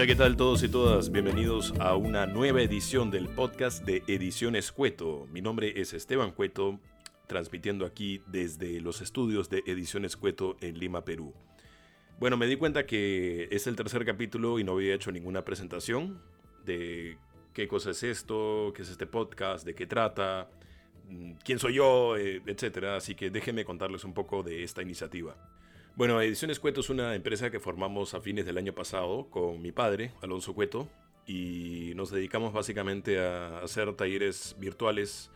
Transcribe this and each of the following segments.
Hola, ¿qué tal todos y todas? Bienvenidos a una nueva edición del podcast de Ediciones Cueto. Mi nombre es Esteban Cueto, transmitiendo aquí desde los estudios de Ediciones Cueto en Lima, Perú. Bueno, me di cuenta que es el tercer capítulo y no había hecho ninguna presentación de qué cosa es esto, qué es este podcast, de qué trata, mm, quién soy yo, eh, etcétera. Así que déjenme contarles un poco de esta iniciativa. Bueno, Ediciones Cueto es una empresa que formamos a fines del año pasado con mi padre, Alonso Cueto, y nos dedicamos básicamente a hacer talleres virtuales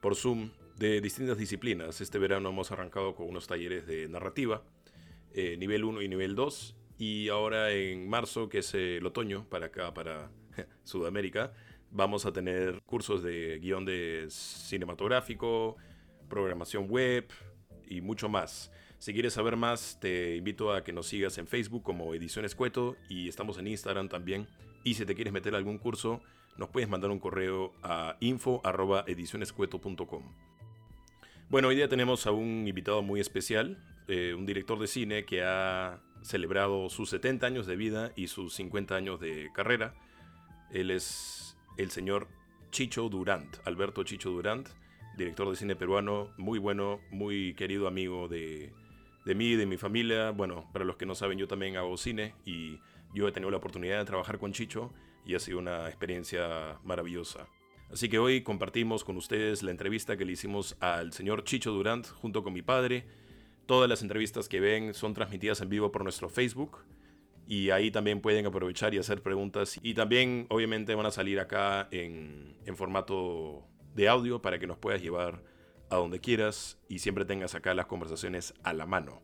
por Zoom de distintas disciplinas. Este verano hemos arrancado con unos talleres de narrativa, eh, nivel 1 y nivel 2, y ahora en marzo, que es el otoño, para acá, para Sudamérica, vamos a tener cursos de guion de cinematográfico, programación web y mucho más. Si quieres saber más, te invito a que nos sigas en Facebook como Ediciones Cueto y estamos en Instagram también. Y si te quieres meter algún curso, nos puedes mandar un correo a info.edicionescueto.com. Bueno, hoy día tenemos a un invitado muy especial, eh, un director de cine que ha celebrado sus 70 años de vida y sus 50 años de carrera. Él es el señor Chicho Durant, Alberto Chicho Durant, director de cine peruano, muy bueno, muy querido amigo de, de mí, de mi familia. Bueno, para los que no saben, yo también hago cine y yo he tenido la oportunidad de trabajar con Chicho y ha sido una experiencia maravillosa. Así que hoy compartimos con ustedes la entrevista que le hicimos al señor Chicho Durant junto con mi padre. Todas las entrevistas que ven son transmitidas en vivo por nuestro Facebook y ahí también pueden aprovechar y hacer preguntas. Y también obviamente van a salir acá en, en formato de audio para que nos puedas llevar a donde quieras y siempre tengas acá las conversaciones a la mano.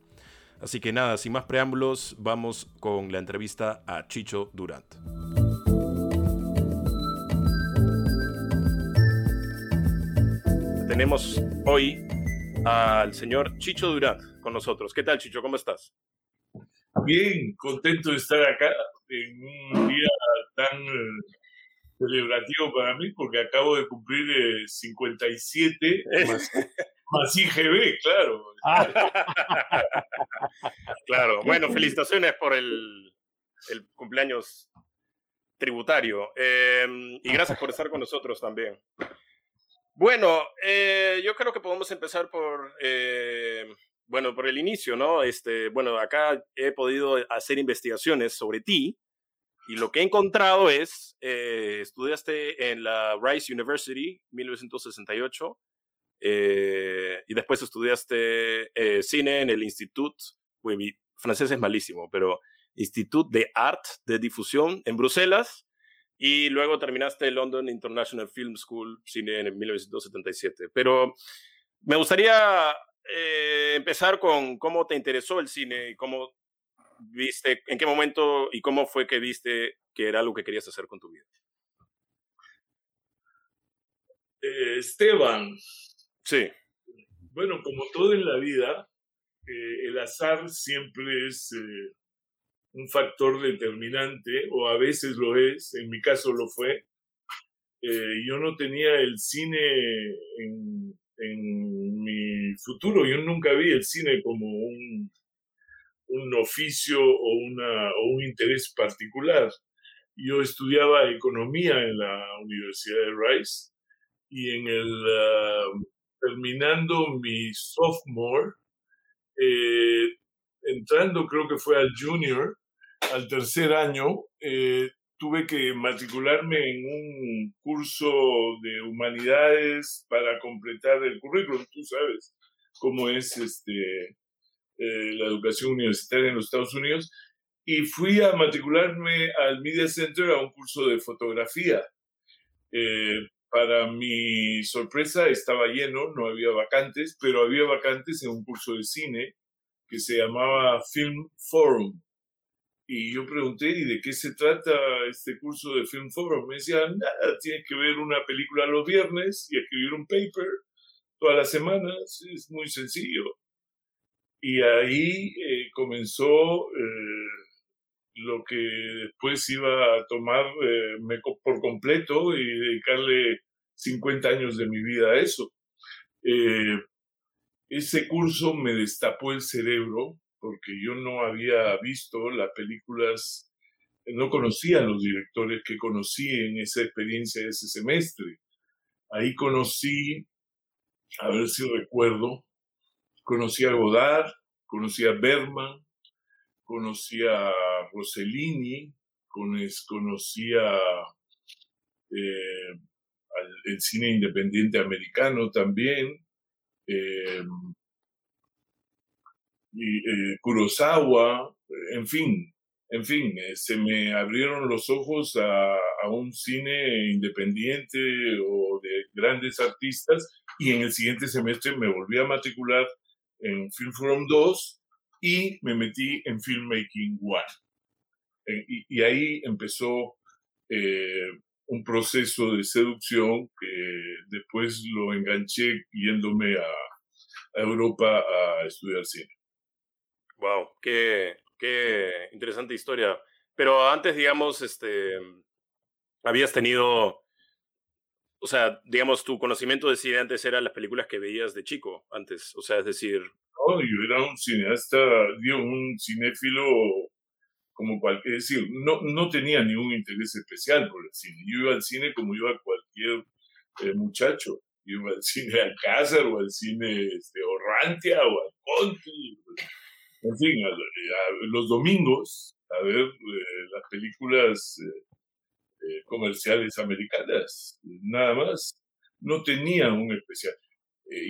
Así que nada, sin más preámbulos, vamos con la entrevista a Chicho Durant. Tenemos hoy al señor Chicho Durant con nosotros. ¿Qué tal, Chicho? ¿Cómo estás? Bien, contento de estar acá en un día tan celebrativo para mí porque acabo de cumplir 57 eh, más, IGB, claro. claro, bueno, felicitaciones por el, el cumpleaños tributario em, y gracias por estar con nosotros también. Bueno, eh, yo creo que podemos empezar por, eh, bueno, por el inicio, ¿no? Este, bueno, acá he podido hacer investigaciones sobre ti y lo que he encontrado es, eh, estudiaste en la Rice University, 1968, eh, y después estudiaste eh, cine en el Institut, mi francés es malísimo, pero Institut de Art de Difusión en Bruselas, y luego terminaste London International Film School, cine en 1977. Pero me gustaría empezar con cómo te interesó el cine y cómo viste, en qué momento y cómo fue que viste que era algo que querías hacer con tu vida? Eh, Esteban. Sí. Bueno, como todo en la vida, eh, el azar siempre es eh, un factor determinante, o a veces lo es, en mi caso lo fue. yo no tenía el cine en, en mi futuro, yo nunca vi el cine como un un oficio o, un interés particular. Yo estudiaba economía en la Universidad de Rice y en el, ah, terminando mi sophomore, eh, entrando creo que fue al junior, al tercer año, eh, tuve que matricularme en un curso de humanidades para completar el currículum, tú sabes cómo es este eh, la educación universitaria en los Estados Unidos y fui a matricularme al Media Center a un curso de fotografía. Eh, para mi sorpresa estaba lleno, no había vacantes, pero había vacantes en un curso de cine que se llamaba Film Forum. Y yo pregunté, ¿y de qué se trata este curso de Film Forum? Me decían, nada, tienes que ver una película los viernes y escribir un paper todas las semanas, es muy sencillo. Y ahí eh, comenzó eh, lo que después iba a tomar eh, por completo y dedicarle 50 años de mi vida a eso. ese curso me destapó el cerebro porque yo no había visto las películas no conocía a los directores que conocí en esa experiencia de ese semestre. Ahí conocí, a ver si recuerdo, conocí a Godard, conocí a Berman, conocí a Rossellini, conocí a, eh, el cine independiente americano también, eh, y, eh, Kurosawa, en fin, en fin, se me abrieron los ojos a, a, un cine independiente o de grandes artistas y en el siguiente semestre me volví a matricular en Film Forum 2 y me metí en Filmmaking 1. Eh, y, ahí empezó eh, un proceso de seducción que después lo enganché yéndome a, Europa a estudiar cine. Wow, qué, qué interesante historia. Pero antes, digamos, este, habías tenido, o sea, digamos, tu conocimiento de cine antes era las películas que veías de chico, antes, o sea, es decir... No, yo era un cineasta, digo, un cinéfilo como cualquier, es decir, no, no tenía ningún interés especial por el cine. Yo iba al cine como iba cualquier eh, muchacho. Yo iba al cine Alcázar o al cine este, Orrantia o al Conti. En fin, los domingos a ver eh, las películas eh, comerciales americanas, nada más. No tenía un especial.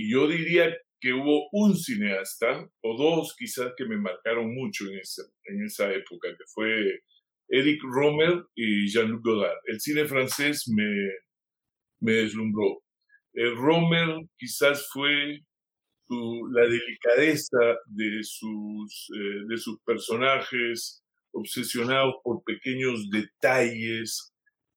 yo diría que hubo un cineasta, o dos quizás, que me marcaron mucho en esa, en esa época, que fue Eric Romer y Jean-Luc Godard. El cine francés me, me deslumbró. El Romer quizás fue la delicadeza de sus, eh, de sus personajes, obsesionados por pequeños detalles,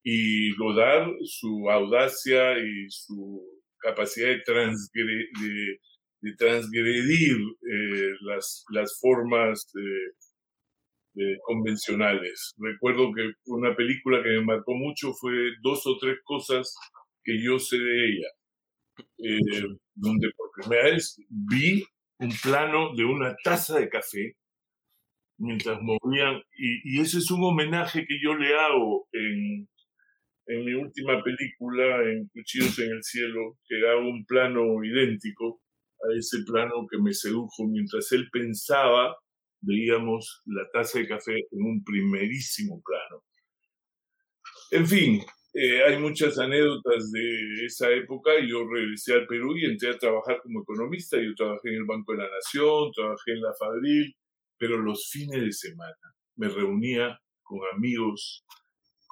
y Godard, su audacia y su capacidad de, transgredir, de de transgredir eh, las, las formas convencionales. Recuerdo que una película que me marcó mucho fue dos o tres cosas que yo sé de ella, eh, donde por primera vez vi un plano de una taza de café mientras movían, y, y ese es un homenaje que yo le hago en, en mi última película, en Cuchillos en el Cielo, que hago un plano idéntico, a ese plano que me sedujo mientras él pensaba, veíamos la taza de café en un primerísimo plano. En fin, eh, hay muchas anécdotas de esa época. Yo regresé al Perú y entré a trabajar como economista. Yo trabajé en el Banco de la Nación, trabajé en la Fadril, pero los fines de semana me reunía con amigos,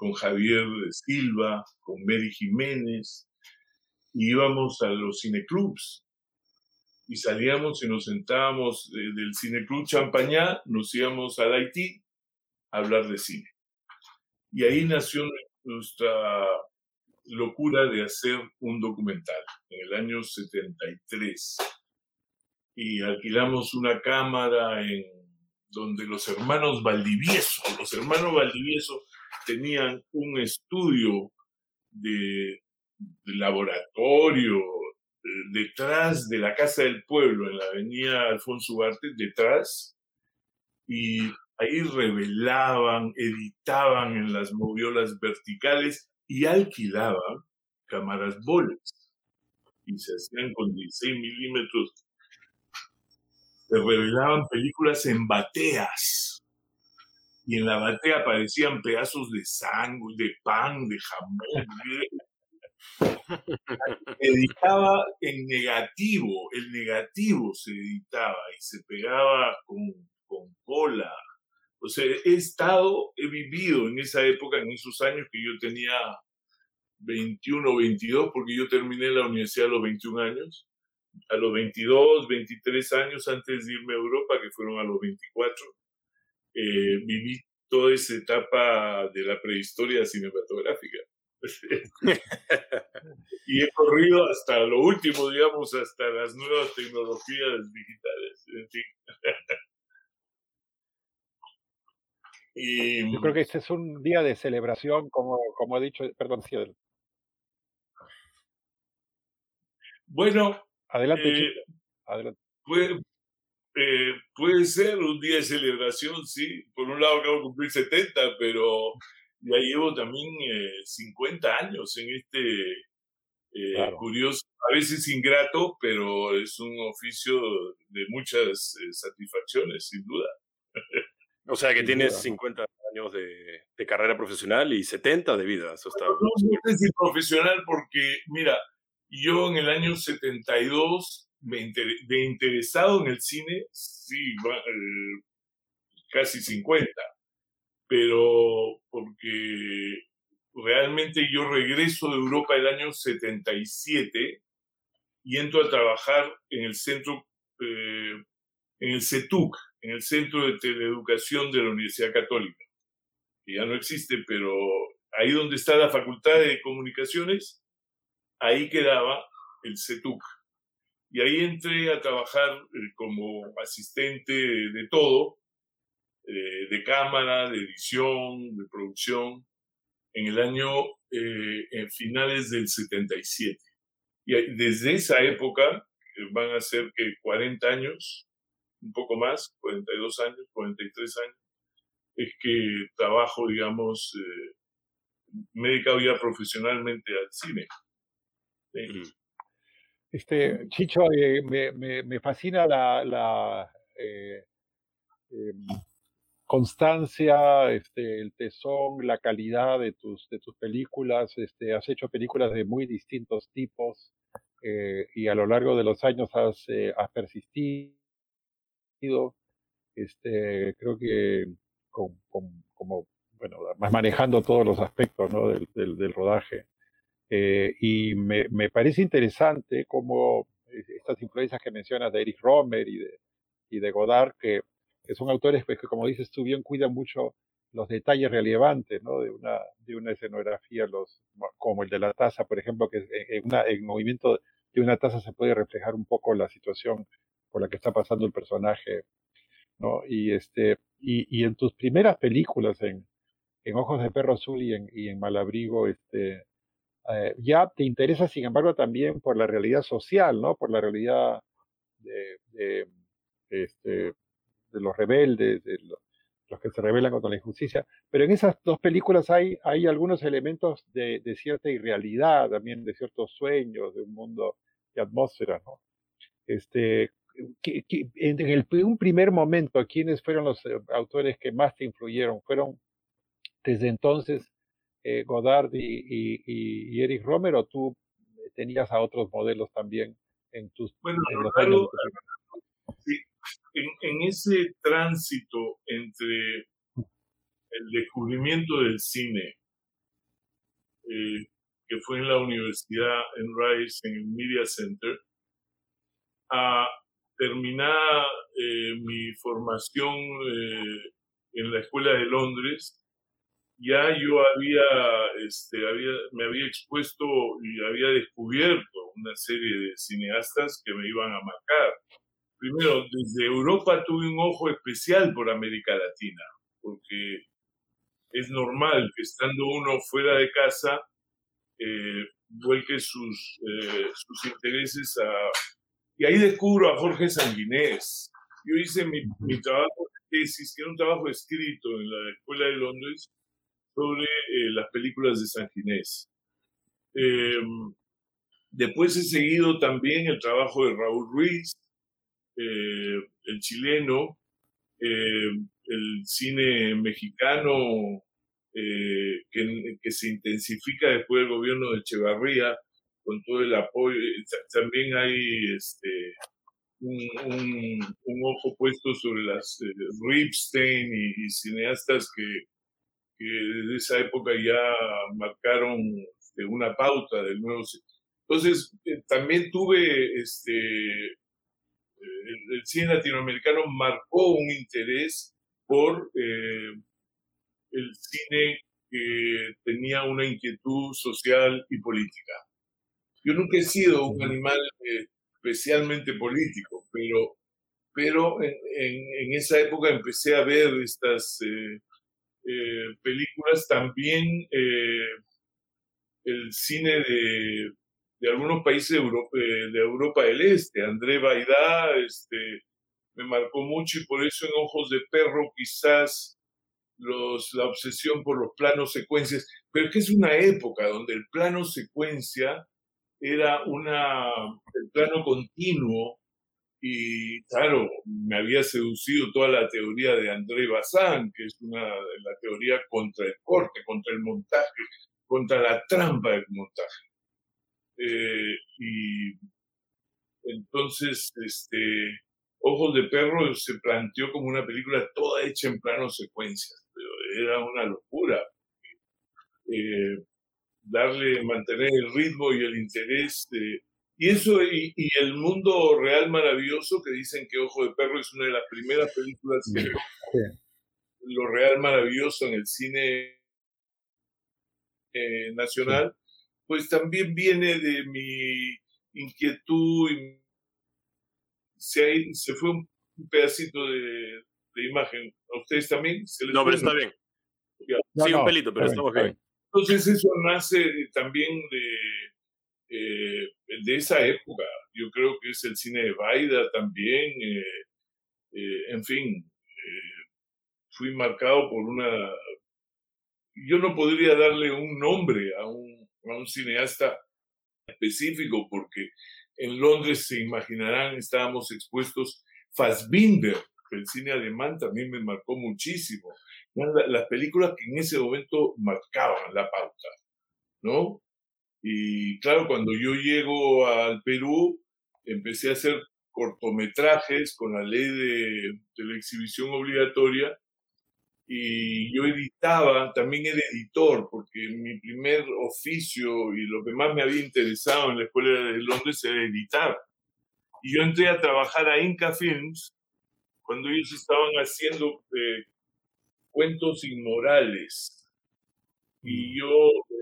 con Javier Silva, con Mary Jiménez, y íbamos a los cineclubs y salíamos y nos sentábamos del del Cineclub Champañá, nos íbamos al Haití a hablar de cine. Y ahí nació nuestra locura de hacer un documental en el año 73. Y alquilamos una cámara en donde los hermanos Valdivieso, los hermanos Valdivieso tenían un estudio de, laboratorio, detrás de la Casa del Pueblo, en la avenida Alfonso Ugarte, detrás, y ahí revelaban, editaban en las moviolas verticales y alquilaban cámaras boles. Y se hacían con 16 milímetros. Se revelaban películas en bateas. Y en la batea aparecían pedazos de sangre, de pan, de jamón, editaba en negativo, el negativo se editaba y se pegaba con, con cola. O sea, he estado, he vivido en esa época, en esos años que yo tenía 21 o 22, porque yo terminé la universidad a los 21 años. A los 22, 23 años antes de irme a Europa, que fueron a los 24, eh, viví toda esa etapa de la prehistoria cinematográfica. y he corrido hasta lo último, digamos, hasta las nuevas tecnologías digitales. y, Yo creo que este es un día de celebración, como, como he dicho, perdón, Ciel. Bueno, adelante, eh, adelante. Eh, puede ser un día de celebración, sí. Por un lado acabo de cumplir 70, pero ya llevo también 50 eh, años en este eh, curioso, a veces ingrato, pero es un oficio de muchas satisfacciones, sin duda. O sea que tienes 50 años de, carrera profesional y 70 de vida. Eso está... No, no sé si profesional porque, mira, yo en el año 72 de interesado en el cine, sí, eh, casi 50, pero porque realmente yo regreso de Europa el año 77 y entro a trabajar en el centro, eh, en el CETUC, en el Centro de Teleeducación de la Universidad Católica, que ya no existe, pero ahí donde está la Facultad de Comunicaciones, ahí quedaba el CETUC. Y ahí entré a trabajar eh, como asistente de todo, eh, de cámara, de edición, de producción, en el año, eh, en finales del 77. Y desde esa época, van a ser que 40 años, un poco más, 42 años, 43 años, es que trabajo, digamos, me he dedicado ya profesionalmente al cine. Este, Chicho, eh, me, me, fascina la, la eh, em, constancia, este, el tesón, la calidad de tus, de tus películas. Este, has hecho películas de muy distintos tipos eh, y a lo largo de los años has, has persistido. Este, creo que con, como, bueno, manejando todos los aspectos ¿no? del, del, del rodaje. Eh, y me, me, parece interesante cómo estas influencias que mencionas de Eric Romer y de, y de Godard, que, son autores pues, que, como dices tú bien, cuidan mucho los detalles relevantes ¿no? de, una, de una escenografía, los, como el de la taza, por ejemplo, que en, una, en movimiento de una taza se puede reflejar un poco la situación por la que está pasando el personaje. ¿no? Y, este, y, y en tus primeras películas, en, en Ojos de Perro Azul y en, y en Malabrigo, este, eh, ya te interesa, sin embargo, también por la realidad social, ¿no? Por la realidad de, este, de los rebeldes, de los, que se rebelan contra la injusticia. Pero en esas dos películas hay, hay algunos elementos de, de cierta irrealidad, también de ciertos sueños, de un mundo de atmósfera, ¿no? Este, en el, un primer momento, ¿quiénes fueron los eh, autores que más te influyeron? ¿Fueron desde entonces eh, Godard y, y, Eric Romer o tú tenías a otros modelos también en tus bueno, en sí, en, ese tránsito entre el descubrimiento del cine eh, que fue en la universidad en Rice en el Media Center a terminar eh, mi formación en la escuela de Londres ya yo había, este, había, me había expuesto y había descubierto una serie de cineastas que me iban a marcar. Primero, desde Europa tuve un ojo especial por América Latina, porque es normal que estando uno fuera de casa, eh, vuelque sus, eh, sus intereses a... Y ahí descubro a Jorge Sanguinés. Yo hice mi, mi trabajo de tesis, que era un trabajo escrito en la Escuela de Londres, sobre eh, las películas de San Ginés. Em, después he seguido también el trabajo de Raúl Ruiz, eh, el chileno, em, el cine mexicano eh, que, se intensifica después del gobierno de Echevarría, con todo el apoyo. También hay este, un, ojo puesto sobre las Ripstein y cineastas que, que desde esa época ya marcaron este, una pauta del nuevo. Entonces, eh, también tuve, este, el, cine latinoamericano marcó un interés por eh, el cine que tenía una inquietud social y política. Yo nunca he sido un animal eh, especialmente político, pero, pero en, en, esa época empecé a ver estas eh, películas, también eh, el cine de, de algunos países de Europa, eh, de Europa, del Este, André Baidá, este, me marcó mucho y por eso en Ojos de Perro quizás los, la obsesión por los planos secuencias, pero es que es una época donde el plano secuencia era una, el plano continuo y claro, me había seducido toda la teoría de André Bazin, que es una, la teoría contra el corte, contra el montaje, contra la trampa del montaje. Eh, y entonces, este, Ojos de Perro se planteó como una película toda hecha en plano secuencias, pero era una locura. Eh, darle, mantener el ritmo y el interés. Y eso, y, el mundo real maravilloso, que dicen que Ojo de Perro es una de las primeras películas que lo real maravilloso en el cine eh, nacional, pues también viene de mi inquietud y se, se fue un, pedacito de, imagen. ¿A ustedes también? no, pero está bien. sí, un pelito, pero estamos bien. Entonces eso nace también de, eh, de esa época. Yo creo que es el cine de Baida también. Eh, eh, en fin, fui marcado por una... Yo no podría darle un nombre a un, a un cineasta específico porque en Londres, se imaginarán, estábamos expuestos Fassbinder, el cine alemán también me marcó muchísimo. Las películas que en ese momento marcaban la pauta, ¿no? Y claro, cuando yo llego al Perú, empecé a hacer cortometrajes con la ley de, de la exhibición obligatoria y yo editaba, también era editor, porque mi primer oficio y lo que más me había interesado en la escuela de Londres era editar. Y yo entré a trabajar a Inca Films cuando ellos estaban haciendo eh, cuentos inmorales. Y yo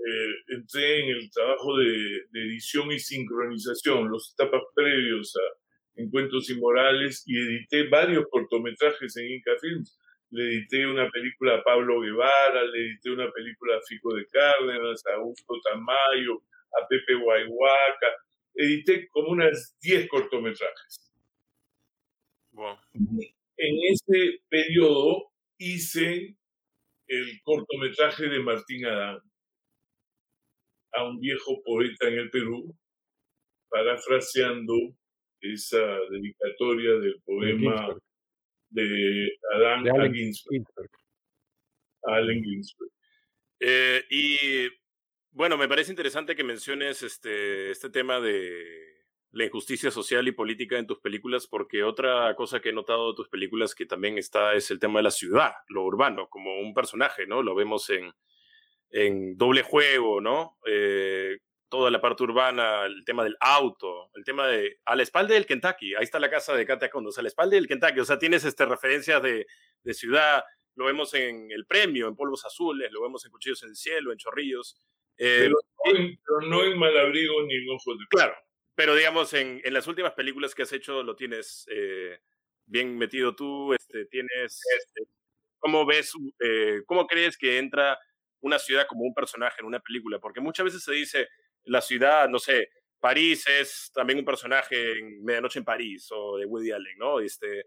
eh, entré en el trabajo de, edición y sincronización, los etapas previos a en Cuentos Inmorales, y edité varios cortometrajes en Inca Films. Le edité una película a Pablo Guevara, le edité una película a Fico de Cárdenas, a Augusto Tamayo, a Pepe Guayhuaca, edité como unas 10 cortometrajes. En ese periodo hice el cortometraje de Martín Adán, a un viejo poeta en el Perú, parafraseando esa dedicatoria del poema de Adam Allen Ginsberg. Allen Ginsberg. Eh, y bueno, me parece interesante que menciones este, este tema de la injusticia social y política en tus películas, porque otra cosa que he notado de tus películas que también está es el tema de la ciudad, lo urbano, como un personaje, ¿no? Lo vemos en, en doble juego, ¿no? Eh, toda la parte urbana, el tema del auto, el tema de a la espalda del Kentucky, ahí está la casa de Katia Condos, a la espalda del Kentucky, o sea, tienes este, referencias de, de ciudad, lo vemos en El Premio, en Polvos Azules, lo vemos en Cuchillos en el Cielo, en Chorrillos. Eh, pero, no en, Malabrigo ni en Ojos de Claro, pero digamos, en, en, las últimas películas que has hecho lo tienes eh, bien metido tú, este, tienes... Este, ¿Cómo ves, eh, cómo crees que entra una ciudad como un personaje en una película? Porque muchas veces se dice, la ciudad, no sé, París es también un personaje en Medianoche en París o de Woody Allen, ¿no? Este,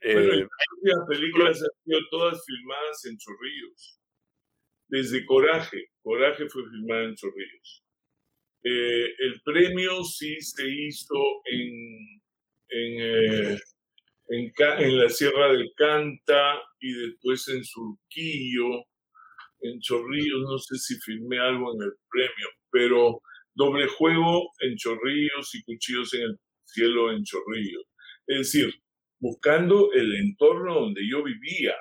eh, las películas han sido todas filmadas en Chorrillos. Desde Coraje, Coraje fue filmada en Chorrillos. Eh, el premio sí se hizo en, en, eh, en, en, la Sierra del Canta y después en Surquillo, en Chorrillos, no sé si filmé algo en el premio, pero doble juego en Chorrillos y cuchillos en el cielo en Chorrillos. Es decir, buscando el entorno donde yo vivía,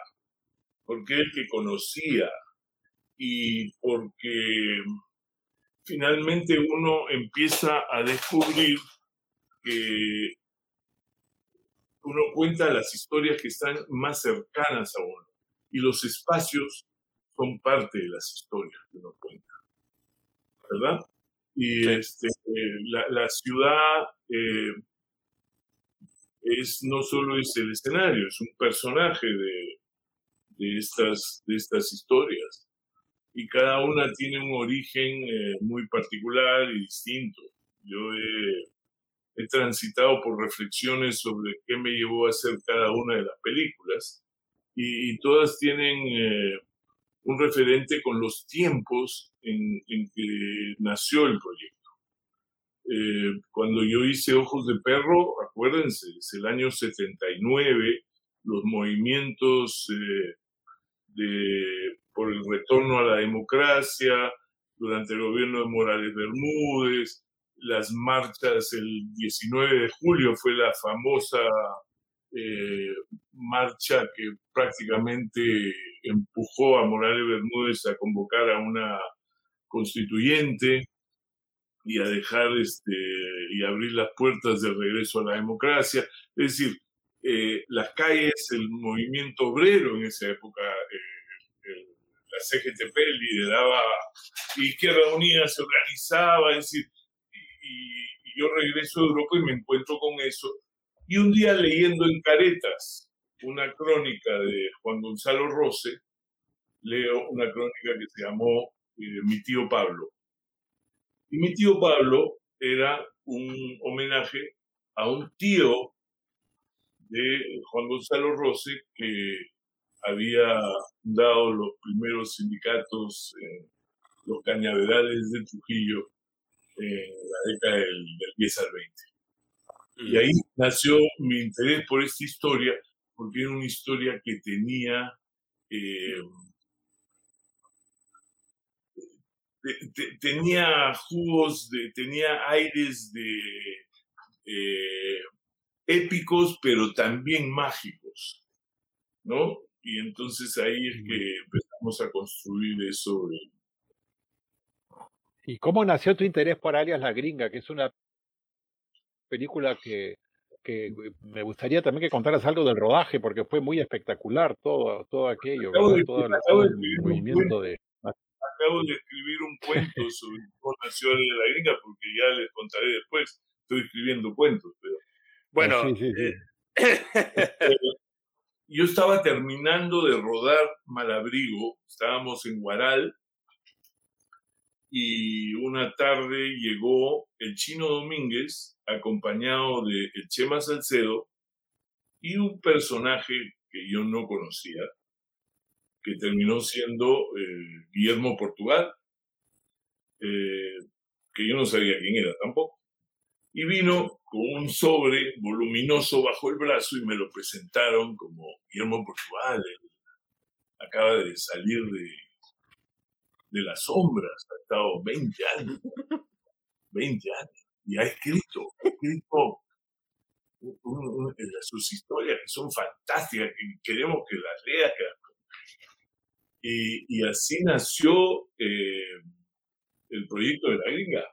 porque el que conocía y porque finalmente uno empieza a descubrir que uno cuenta las historias que están más cercanas a uno y los espacios son parte de las historias que uno cuenta. ¿verdad? Y este, la, la, ciudad eh, es no solo es el escenario, es un personaje de, de, estas, de estas historias. Y cada una tiene un origen eh, muy particular y distinto. Yo he he transitado por reflexiones sobre qué me llevó a hacer cada una de las películas y, todas tienen eh, un referente con los tiempos en, que nació el proyecto. Eh, cuando yo hice Ojos de Perro, acuérdense, es el año 79, los movimientos eh, de, por el retorno a la democracia, durante el gobierno de Morales Bermúdez, las marchas el 19 de julio fue la famosa eh, marcha que prácticamente empujó a Morales Bermúdez a convocar a una constituyente y a dejar este, y abrir las puertas del regreso a la democracia. Es decir, eh, las calles, el movimiento obrero en esa época, eh, la CGTP lideraba, y Izquierda Unida se organizaba, es decir, y, yo regreso a Europa y me encuentro con eso. Y un día leyendo en Caretas una crónica de Juan Gonzalo Rose, leo una crónica que se llamó eh, Mi tío Pablo. Y mi tío Pablo era un homenaje a un tío de Juan Gonzalo Rose que había dado los primeros sindicatos en los cañaverales de Trujillo en la década del, 10 al 20. Y ahí nació mi interés por esta historia, porque era una historia que tenía, eh, tenía jugos, de, tenía aires de eh, épicos, pero también mágicos, ¿no? Y entonces ahí es que empezamos a construir eso. ¿Y cómo nació tu interés por Alias la Gringa, que es una película que, que me gustaría también que contaras algo del rodaje, porque fue muy espectacular todo, todo aquello, todo, el movimiento de... Acabo de escribir un cuento sobre cómo nació Alias la Gringa, porque ya les contaré después. Estoy escribiendo cuentos, pero... Bueno, eh, este, yo estaba terminando de rodar Malabrigo, estábamos en Guaral, y una tarde llegó el chino Domínguez acompañado de el Chema Salcedo y un personaje que yo no conocía, que terminó siendo eh, Guillermo Portugal, eh, que yo no sabía quién era tampoco. Y vino con un sobre voluminoso bajo el brazo y me lo presentaron como Guillermo Portugal. acaba de salir de, de las sombras, ha estado 20 años, 20 años, y ha escrito, ha escrito sus historias que son fantásticas, y queremos que las lea. y, y, así nació eh, el proyecto de la gringa.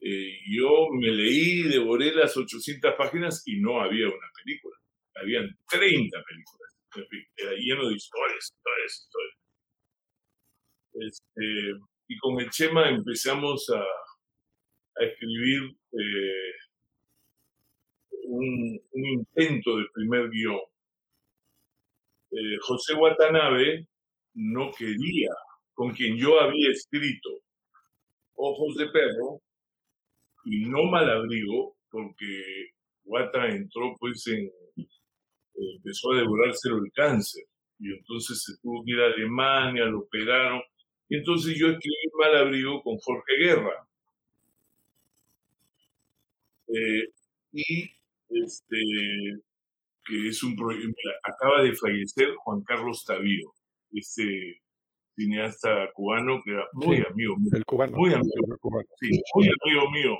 Eh, yo me leí, devoré las 800 páginas y no había una película. Habían 30 películas. era lleno de historias, historias, historias. Este, y con el Chema empezamos a, escribir eh, un, intento de primer guion. Eh, José Watanabe no quería, con quien yo había escrito Ojos de Perro, y no Malabrigo, porque Wata entró pues en, empezó a devorárselo el cáncer, y entonces se tuvo que ir a Alemania, lo operaron, y entonces yo escribí Malabrigo con Jorge Guerra. Eh, y este, que es un proyecto, acaba de fallecer Juan Carlos Tavío, este cineasta cubano que era muy amigo mío. El cubano. Muy amigo, cubano. Sí, muy amigo mío.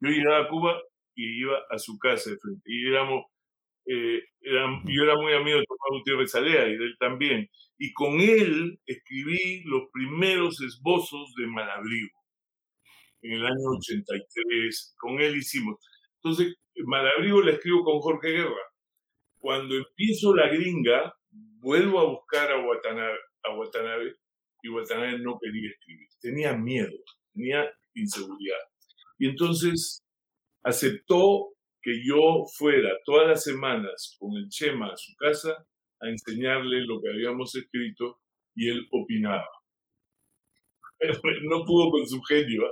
Yo llegaba a Cuba y iba a su casa de frente. Y éramos, eh, yo era muy amigo de Tomás Gutiérrez Alea y de él también y con él escribí los primeros esbozos de Malabrigo en el año 83. Con él hicimos. Entonces, Malabrigo la escribo con Jorge Guerra. Cuando empiezo la gringa, vuelvo a buscar a Watanabe, a Watanabe y Watanabe no quería escribir. Tenía miedo, tenía inseguridad. Y entonces aceptó que yo fuera todas las semanas con el Chema a su casa a enseñarle lo que habíamos escrito y él opinaba. No pudo con su genio.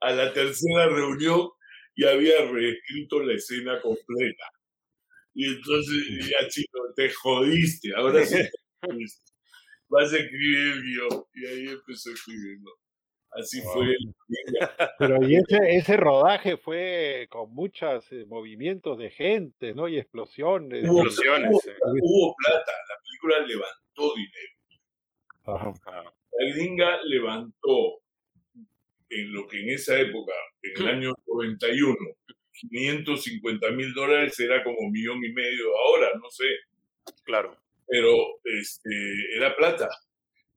A la tercera reunión y había reescrito la escena completa. Y entonces ya chico, te jodiste, ahora sí vas a escribir el guion. Y ahí empezó a Así fue. Pero y ese, ese rodaje fue con muchos eh, movimientos de gente, ¿no? Y explosiones. Hubo, Explosiones, hubo- eh. hubo plata, la película levantó dinero. Ajá. La gringa levantó en lo que en esa época, en el año 91, 550 mil dólares era como millón y medio ahora, no sé, claro. pero este, era plata.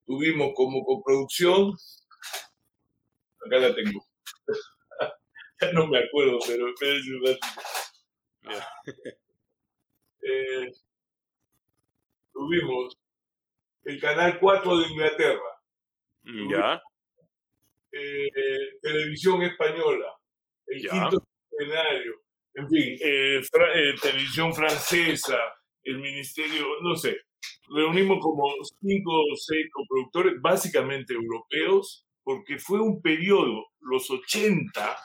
Tuvimos como coproducción, acá la tengo, no me acuerdo, pero espérense un ratito. Eh, tuvimos el Canal 4 de Inglaterra, Ya. eh, Televisión Española, el Ya. quinto escenario, en fin, eh, fra- eh, Televisión Francesa, el Ministerio, no sé, reunimos como cinco o seis coproductores, básicamente europeos, porque fue un periodo, los 80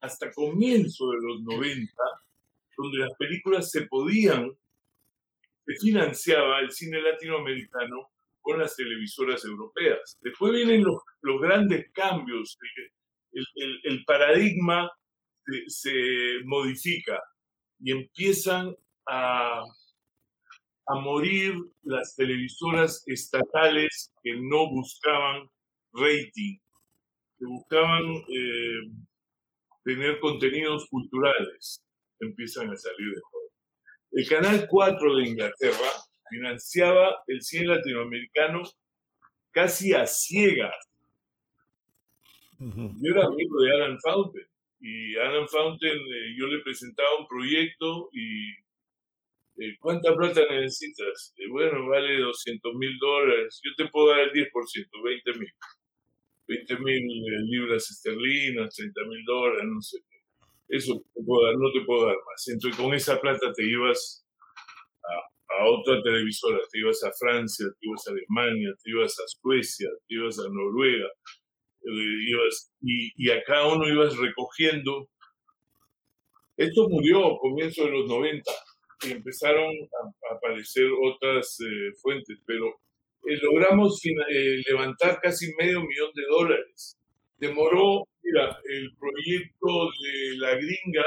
hasta comienzo de los 90, donde las películas se podían, se financiaba el cine latinoamericano con las televisoras europeas. Después vienen los, los grandes cambios, el, el- el paradigma se, se modifica y empiezan a, a morir las televisoras estatales que no buscaban rating, que buscaban eh, tener contenidos culturales, empiezan a salir de juego. El Canal 4 de Inglaterra financiaba el cine latinoamericano casi a ciegas. Yo era amigo de Alan Fountain y Alan Fountain eh, yo le presentaba un proyecto y eh, ¿cuánta plata necesitas? Eh, bueno, vale 200 mil dólares. Yo te puedo dar el 10%, 20 mil. 20 mil libras esterlinas, 30 mil dólares, no sé. Eso te puedo dar, no te puedo dar más. Entonces con esa plata te ibas a, a otra televisora, te ibas a Francia, te ibas a Alemania, te ibas a Suecia, te ibas a Noruega, eh, ibas- y, y a cada uno ibas recogiendo. Esto murió a comienzos de los 90 y empezaron a, a aparecer otras eh, fuentes, pero eh, logramos eh, levantar casi medio millón de dólares. Demoró, mira, el proyecto de la gringa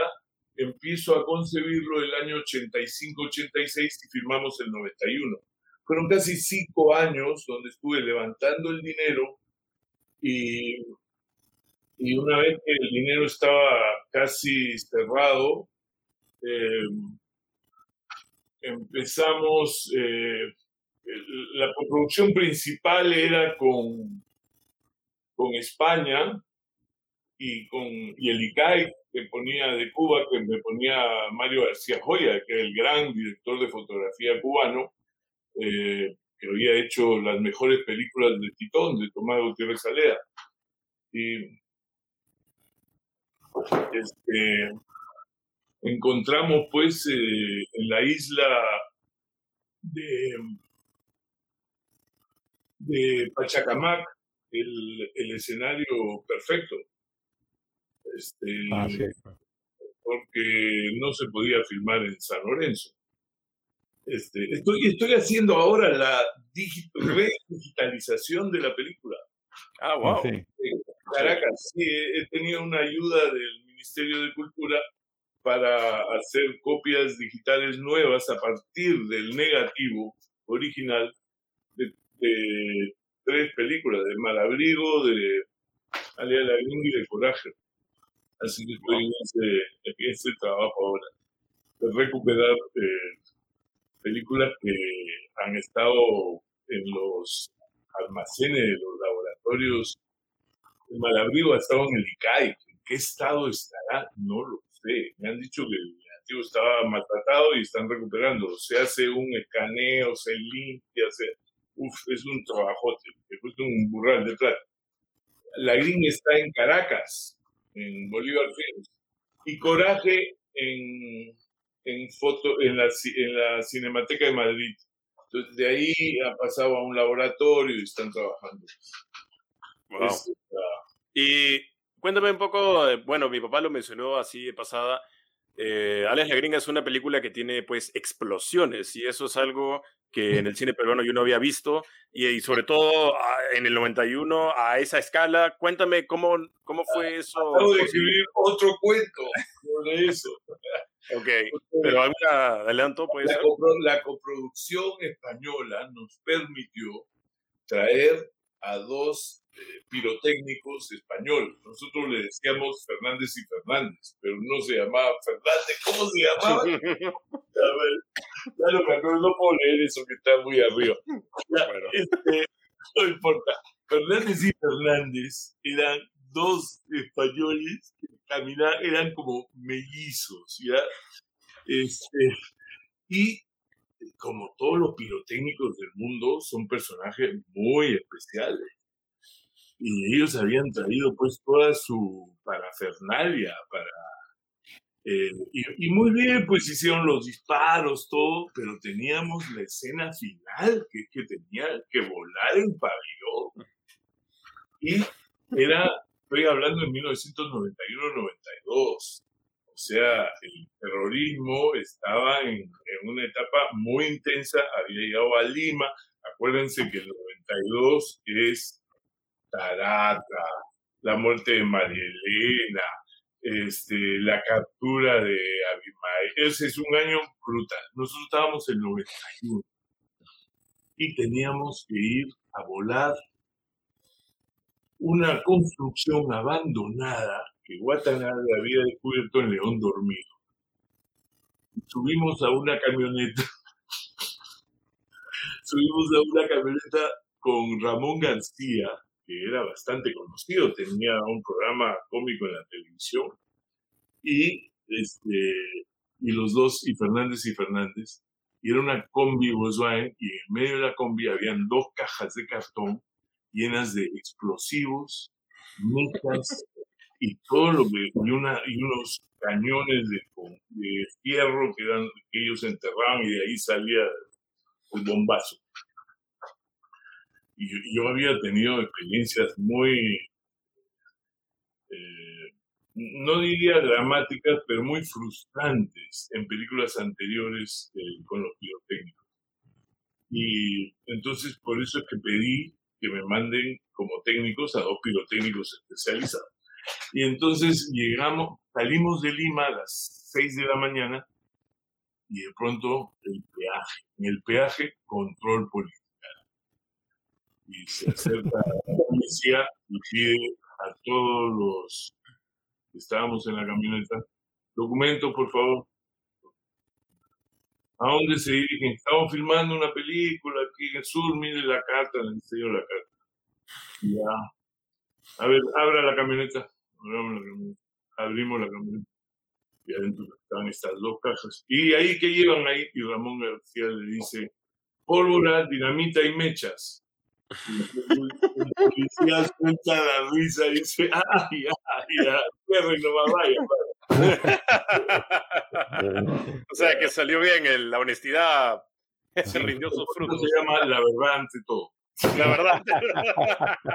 empiezo a concebirlo el año 85-86 y firmamos el 91. Fueron casi cinco años donde estuve levantando el dinero y, y una vez que el dinero estaba casi cerrado, eh, empezamos, la producción principal era con, con España y con y el ICAI que ponía de Cuba, que me ponía Mario García Joya, que era el gran director de fotografía cubano, eh, que había hecho las mejores películas de Titón, de Tomás Gutiérrez Alea. Y este, encontramos pues eh, en la isla de, de Pachacamac el, el escenario perfecto. Este, Ah, sí. porque no se podía filmar en San Lorenzo. Este, estoy, estoy haciendo ahora la digi- redigitalización de la película. Ah, wow. Sí. Caracas, sí, he he tenido una ayuda del Ministerio de Cultura para hacer copias digitales nuevas a partir del negativo original de tres películas, de Malabrigo, de Alia Lavín y de Coraje. Así que estoy en ese, ese trabajo ahora, de recuperar eh, películas que han estado en los almacenes de los laboratorios. El Malabrigo ha estado en el ICAI. ¿En qué estado estará? No lo sé. Me han dicho que el negativo estaba maltratado y están recuperando. Se hace un escaneo, se limpia, se... Uf, es un trabajote. Después de un burral de plata. La Green está en Caracas, en Bolívar Films. Y Coraje en, en, foto, en, la, en la Cinemateca de Madrid. Entonces, de ahí ha pasado a un laboratorio y están trabajando. Wow. Es, ah, Y Cuéntame un poco, eh, bueno, mi papá lo mencionó así de pasada. Eh, Alex la Gringa es una película que tiene pues explosiones y eso es algo que en el cine peruano yo no había visto y, sobre todo ah, en el 91 a esa escala. Cuéntame cómo, cómo fue eso. Acabo de escribir otro cuento sobre eso. ok, pero alguna adelanto puede la, ser. la coproducción española nos permitió traer a dos eh, pirotécnicos españoles. Nosotros le decíamos Fernández y Fernández, pero no se llamaba Fernández. ¿Cómo se llamaba? a ver, ya no me acuerdo, no puedo leer eso que está muy arriba. Este, no importa. Fernández y Fernández eran dos españoles que caminaban, eran como mellizos, ¿ya? Este, y como todos los pirotécnicos del mundo, son personajes muy especiales. Y ellos habían traído pues toda su parafernalia para... Eh, y, muy bien, pues hicieron los disparos, todo, pero teníamos la escena final, que que tenía que volar el pabellón. Y era, estoy hablando de 1991-92, o sea, el terrorismo estaba en, una etapa muy intensa, había llegado a Lima. Acuérdense que el 92 es Tarata, la muerte de María Elena, este, la captura de Abimael. Ese es un año brutal. Nosotros estábamos en el 91 y teníamos que ir a volar una construcción abandonada que Watanabe había descubierto en León Dormido. Subimos a una camioneta, subimos a una camioneta con Ramón García, que era bastante conocido, tenía un programa cómico en la televisión, y, este, y los dos, y Fernández y Fernández, y era una combi Volkswagen, y en medio de la combi habían dos cajas de cartón llenas de explosivos, mechas, y todo lo que, y, una, y unos cañones de, de fierro que, eran, que ellos enterraban y de ahí salía el bombazo. Y yo, había tenido experiencias muy, eh, no diría dramáticas, pero muy frustrantes en películas anteriores eh, con los pirotécnicos. Y entonces por eso es que pedí que me manden como técnicos a dos pirotécnicos especializados. Y entonces llegamos, salimos de Lima a las 6 de la mañana y de pronto el peaje. En el peaje, control policial. Y se acerca la policía y pide a todos los que estábamos en la camioneta, documento, por favor. ¿A dónde se dirigen? Estamos filmando una película aquí en el sur, mire la carta, le enseño la carta. Ya. A ver, abra la camioneta. Abrimos la camioneta. Y adentro están estas dos cajas. ¿Y ahí qué llevan ahí? Y Ramón García le dice, pólvora, dinamita y mechas. Y el policía suelta la risa y dice, ay, ay, ay, perro y no vaya. o sea, que salió bien, la honestidad se rindió sus frutos. se llama la verdad ante todo. La verdad.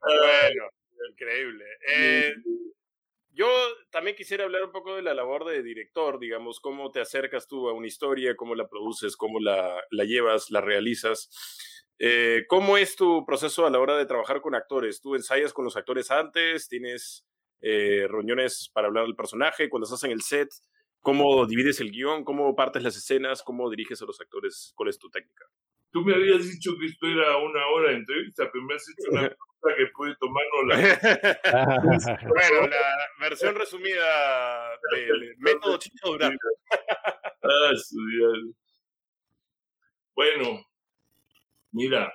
bueno, increíble. Eh, yo también quisiera hablar un poco de la labor de director, digamos, cómo te acercas tú a una historia, cómo la produces, cómo la, la llevas, la realizas. Eh, ¿Cómo es tu proceso a la hora de trabajar con actores? ¿Tú ensayas con los actores antes? ¿Tienes eh, reuniones para hablar del personaje? Cuando estás en el set, ¿cómo divides el guion? ¿Cómo partes las escenas? ¿Cómo diriges a los actores? ¿Cuál es tu técnica? Tú me habías dicho que esto era una hora de entrevista, pero me has hecho una pregunta que puede tomarnos la... bueno, la versión resumida del método Chicho Durán. ah, bueno, mira,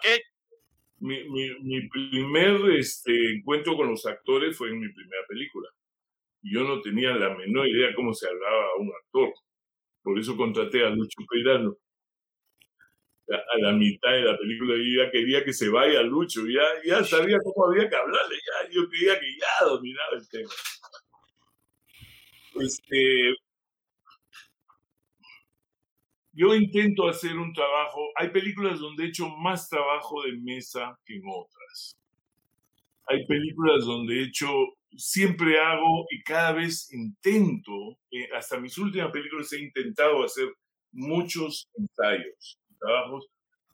Mi, mi, mi, primer este, encuentro con los actores fue en mi primera película. Yo no tenía la menor idea cómo se hablaba a un actor. Por eso contraté a Lucho Peirano a la mitad de la película y ya quería que se vaya Lucho, ya, ya sabía cómo había que hablarle, ya yo quería que ya dominaba el tema. Este, yo intento hacer un trabajo, hay películas donde he hecho más trabajo de mesa que en otras. hay películas donde he hecho, siempre hago y cada vez intento, eh, hasta mis últimas películas he intentado hacer muchos ensayos, trabajos,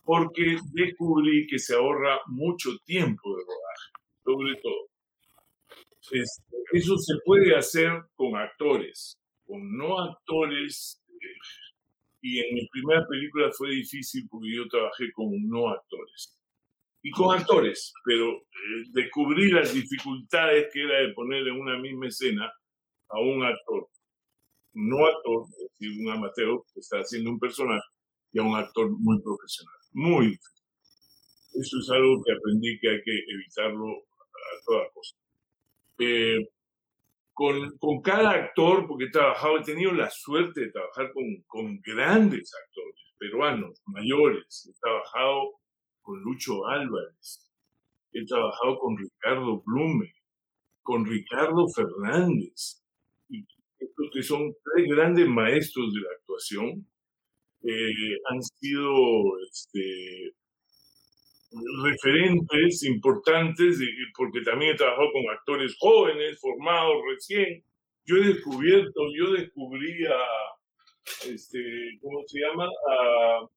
porque descubrí que se ahorra mucho tiempo de rodaje, sobre todo. Este, eso se puede hacer con actores, con no actores. Eh, y en mi primera película fue difícil porque yo trabajé con no actores. Y con actores, pero eh, descubrí las dificultades que era de poner en una misma escena a un actor, no actor, es decir, un amateur que está haciendo un personaje, y a un actor muy profesional. Muy difícil. Eso es algo que aprendí que hay que evitarlo a toda costa. Eh, con, con, cada actor, porque he trabajado, he tenido la suerte de trabajar con, con grandes actores peruanos, mayores. He trabajado con Lucho Álvarez, he trabajado con Ricardo Blume, con Ricardo Fernández, y estos que son tres grandes maestros de la actuación, eh, han sido este, referentes importantes, porque también he trabajado con actores jóvenes, formados recién. Yo he descubierto, yo descubrí a, este, ¿cómo se llama? A,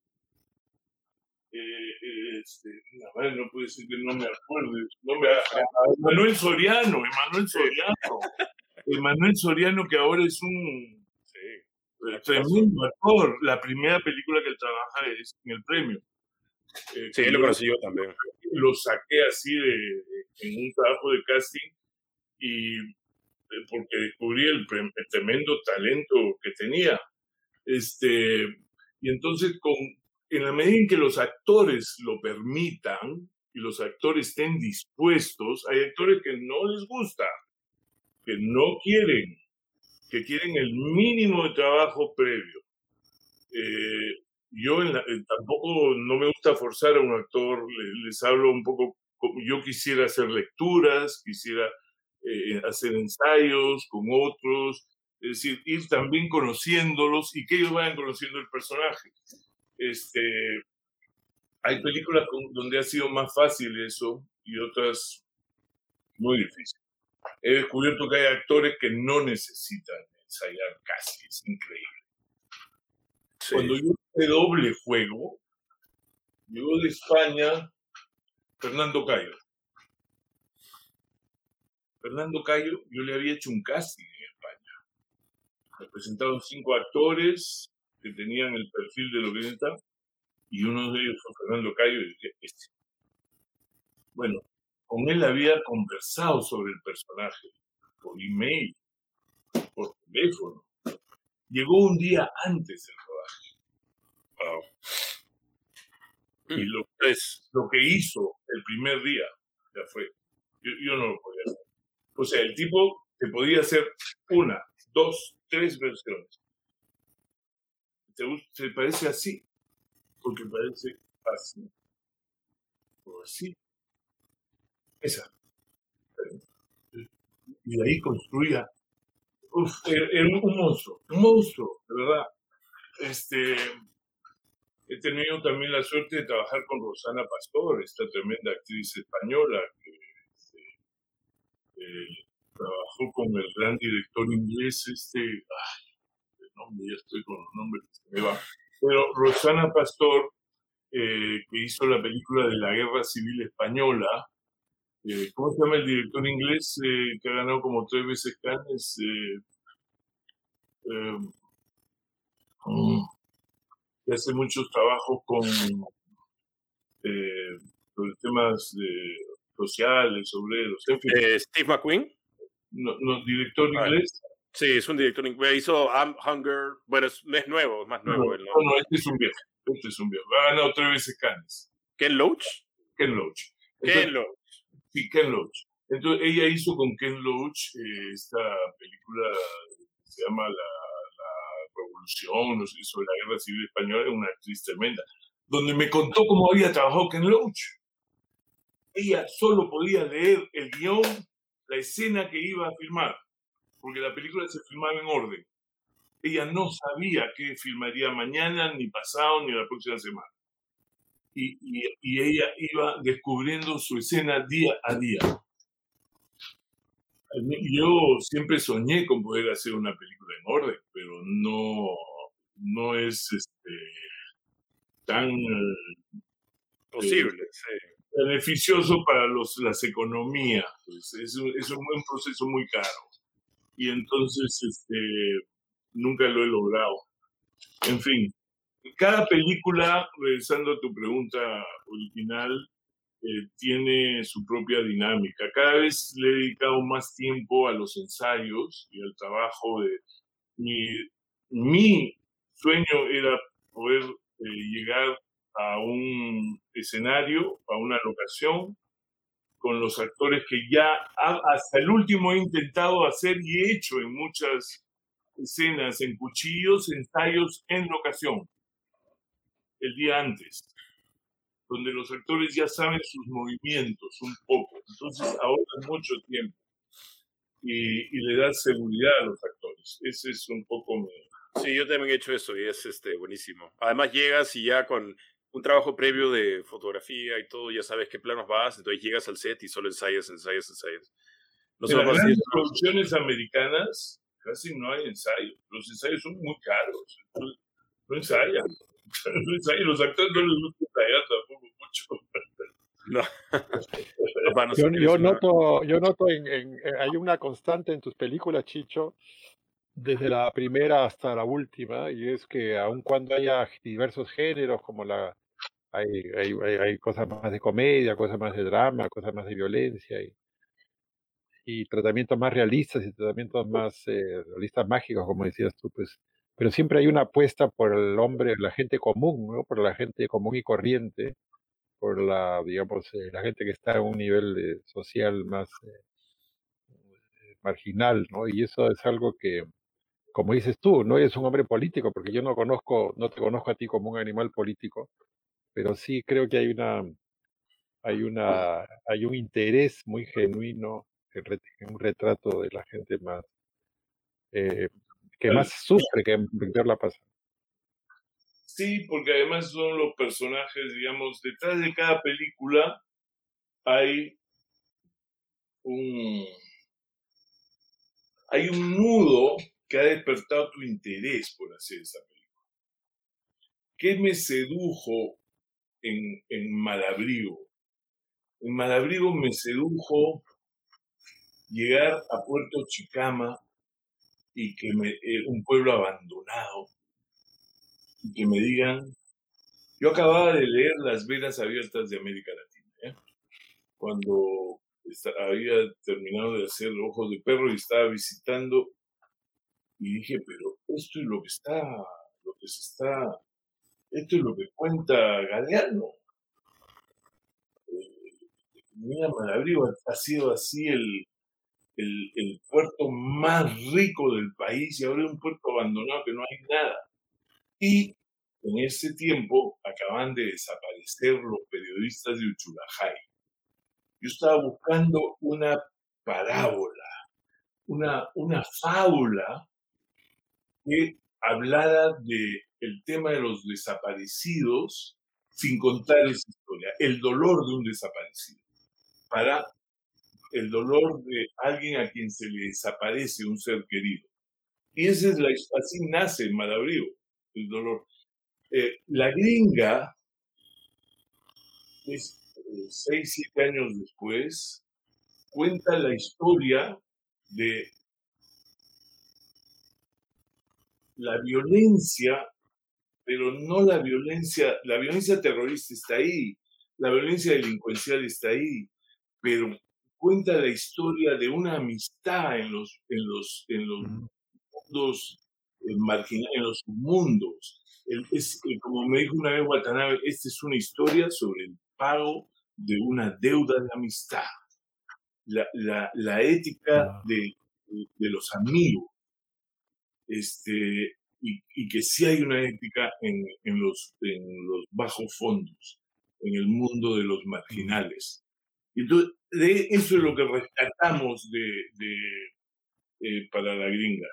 eh, este, no puede ser que no me acuerdo, no me, a, Manuel Soriano, Emanuel Soriano, Emanuel Soriano que ahora es un tremendo actor, la primera película que él trabaja es en el premio. Eh, sí, lo conocí yo también. Lo saqué así de, en un trabajo de casting y eh, porque descubrí el, tremendo talento que tenía. Este, y entonces, con, en la medida en que los actores lo permitan y los actores estén dispuestos, hay actores que no les gusta, que no quieren, que quieren el mínimo de trabajo previo. Eh, yo tampoco no me gusta forzar a un actor, les, hablo un poco, yo quisiera hacer lecturas, quisiera eh, hacer ensayos con otros, es decir, ir también conociéndolos y que ellos vayan conociendo el personaje. Este, hay películas donde ha sido más fácil eso y otras muy difícil. He descubierto que hay actores que no necesitan ensayar casi, es increíble. Cuando yo hice doble juego, llegó de España Fernando Cayo. Fernando Cayo, yo le había hecho un casting en España. Me presentaron cinco actores que tenían el perfil de lo que necesitaba, y uno de ellos fue Fernando Cayo, y dije, este. Bueno, con él había conversado sobre el personaje, por email, por teléfono. Llegó un día antes del y lo, es, lo que hizo el primer día, ya fue. Yo, no lo podía hacer. O sea, el tipo te podía hacer una, dos, tres versiones. ¿Te, parece así? Porque parece así. O así. Esa. Y ahí construía. Uf, era un monstruo, un monstruo, de verdad. Este, He tenido también la suerte de trabajar con Rosana Pastor, esta tremenda actriz española que este, eh, trabajó con el gran director inglés, este, ay, el nombre, ya estoy con los nombres, me va. Pero Rosana Pastor, eh, que hizo la película de la Guerra Civil Española, eh, ¿cómo se llama el director inglés que ha ganado como tres veces Cannes? Mm, hace muchos trabajos con, eh, temas sociales, obreros. Eh, Steve McQueen. No, director ah, inglés. Sí, es un director inglés. Hizo Hunger. Bueno, es, nuevo, es más nuevo. No, no, este es un viejo. Este es un viejo. Ha ganado tres veces Cannes. ¿Ken Loach? Ken Loach. Ken Loach. Sí, Ken Loach. Entonces, ella hizo con Ken Loach eh, esta película se llama La revolución, sobre la guerra civil española, una actriz tremenda, donde me contó cómo había trabajado Ken Loach. Ella solo podía leer el guion, la escena que iba a filmar, porque la película se filmaba en orden. Ella no sabía qué filmaría mañana, ni pasado, ni la próxima semana. Y, y, y, ella iba descubriendo su escena día a día. Yo siempre soñé con poder hacer una película en orden, pero no, no es este, tan posible, beneficioso para los, las economías. Pues. Es, un, es un buen proceso muy caro. Y entonces este, nunca lo he logrado. En fin, cada película, regresando a tu pregunta original, eh, tiene su propia dinámica. Cada vez le he dedicado más tiempo a los ensayos y al trabajo de mi, mi sueño era poder eh, llegar a un escenario, a una locación, con los actores que ya hasta el último he intentado hacer y he hecho en muchas escenas, en cuchillos, ensayos en locación, el día antes, donde los actores ya saben sus movimientos un poco. Entonces ahorran mucho tiempo y, y, le da seguridad a los actores. Ese es un poco mi... Sí, yo también he hecho eso y es este, buenísimo. Además llegas y ya con un trabajo previo de fotografía y todo, ya sabes qué planos vas, entonces llegas al set y solo ensayas, ensayas, ensayas. No en las producciones americanas casi no hay ensayos. Los ensayos son muy caros. No ensayan. Ensayan. Los actores no les gusta ensayar tampoco mucho. No. yo, yo, noto, yo noto en, en, eh, hay una constante en tus películas, Chicho, desde la primera hasta la última, y es que aun cuando haya diversos géneros, como la hay, hay, hay, cosas más de comedia, cosas más de drama, cosas más de violencia, y, y tratamientos más realistas y tratamientos más eh, realistas mágicos, como decías tú, pues, pero siempre hay una apuesta por el hombre, la gente común, ¿no? por la gente común y corriente, por la, digamos, eh, la gente que está en un nivel eh, social más marginal, ¿no? Y eso es algo que, como dices tú, no eres un hombre político, porque yo no conozco, no te conozco a ti como un animal político, pero sí creo que hay una, hay una, hay un interés muy genuino en, un retrato de la gente más, eh, que más sufre, que peor la pasa. Sí, porque además son los personajes, digamos, detrás de cada película hay un, hay un nudo que ha despertado tu interés por hacer esa película? ¿Qué me sedujo en, en Malabrigo? En Malabrigo me sedujo llegar a Puerto Chicama y que me, eh, un pueblo abandonado y que me digan, yo acababa de leer Las Velas Abiertas de América Latina, ¿eh? cuando había terminado de hacer Ojos de Perro y estaba visitando y dije, pero esto es lo que está, lo que se está, esto es lo que cuenta Galeano. Eh, mira, Malabrigo ha sido así el, el, el, puerto más rico del país y ahora es un puerto abandonado que no hay nada. Y en ese tiempo acaban de desaparecer los periodistas de Uchulajay. Yo estaba buscando una parábola, una, una fábula que hablara de el tema de los desaparecidos sin contar esa historia, el dolor de un desaparecido, para el dolor de alguien a quien se le desaparece un ser querido. Y esa es la, así nace el Malabrigo, el dolor. Eh, la gringa, eh, seis, siete años después, cuenta la historia de la violencia, pero no la violencia, la violencia terrorista está ahí, la violencia delincuencial está ahí, pero cuenta la historia de una amistad en los, en los, en los mundos eh, marginales, en los mundos. es, eh, como me dijo una vez Watanabe, esta es una historia sobre el pago de una deuda de amistad. La, la, la ética de, de, los amigos este, y, y, que sí hay una ética en, en, los, en los bajos fondos, en el mundo de los marginales. Entonces, de eso es lo que rescatamos de, de eh, para la gringa.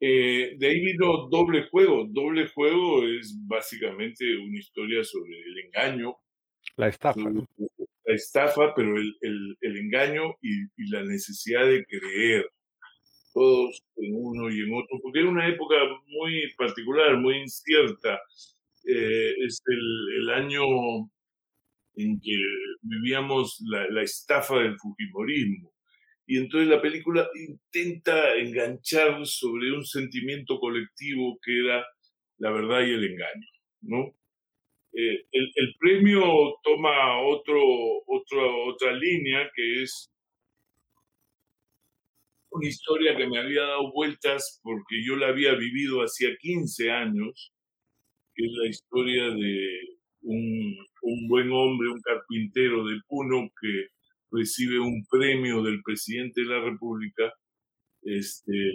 Eh, de ahí vino Doble Juego. Doble Juego es básicamente una historia sobre el engaño. La estafa. La la estafa, pero el, el, engaño y, la necesidad de creer, todos en uno y en otro, porque era una época muy particular, muy incierta. Eh, es el, el, año en que vivíamos la, la estafa del Fujimorismo. Y entonces la película intenta enganchar sobre un sentimiento colectivo que era la verdad y el engaño, ¿no? Eh, el, premio toma otro, otro, otra línea que es una historia que me había dado vueltas porque yo la había vivido hacía 15 años, que es la historia de un, un buen hombre, un carpintero de Puno que recibe un premio del presidente de la República, este,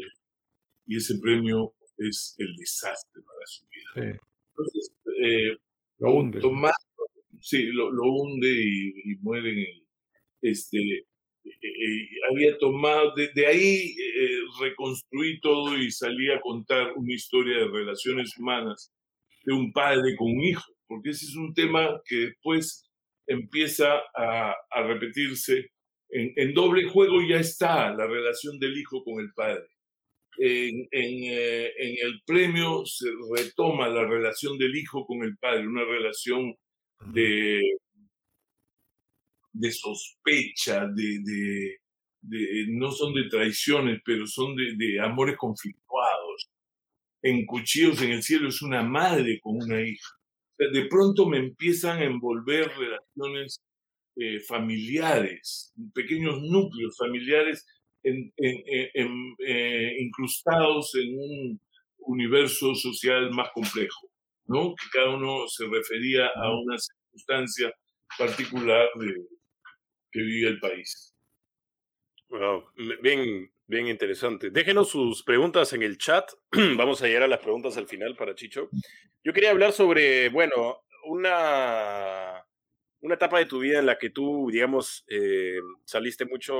y ese premio es el desastre para su vida. Entonces, eh, lo hunde. sí, lo, hunde y, muere en el, este, eh, eh, había tomado, desde ahí eh, reconstruí todo y salí a contar una historia de relaciones humanas de un padre con un hijo, porque ese es un tema que después empieza a, a repetirse. En, en, doble juego ya está la relación del hijo con el padre en, eh, en, el premio se retoma la relación del hijo con el padre, una relación de, de sospecha, de, de, no son de traiciones, pero son de, amores conflictuados. En Cuchillos en el Cielo es una madre con una hija. De pronto me empiezan a envolver relaciones eh, familiares, pequeños núcleos familiares eh, incrustados en un universo social más complejo, ¿no? Que cada uno se refería a una circunstancia particular de, que vive el país. Wow, bien, bien interesante. Déjenos sus preguntas en el chat. Vamos a llegar a las preguntas al final para Chicho. Yo quería hablar sobre, bueno, una, una etapa de tu vida en la que tú, digamos, eh, saliste mucho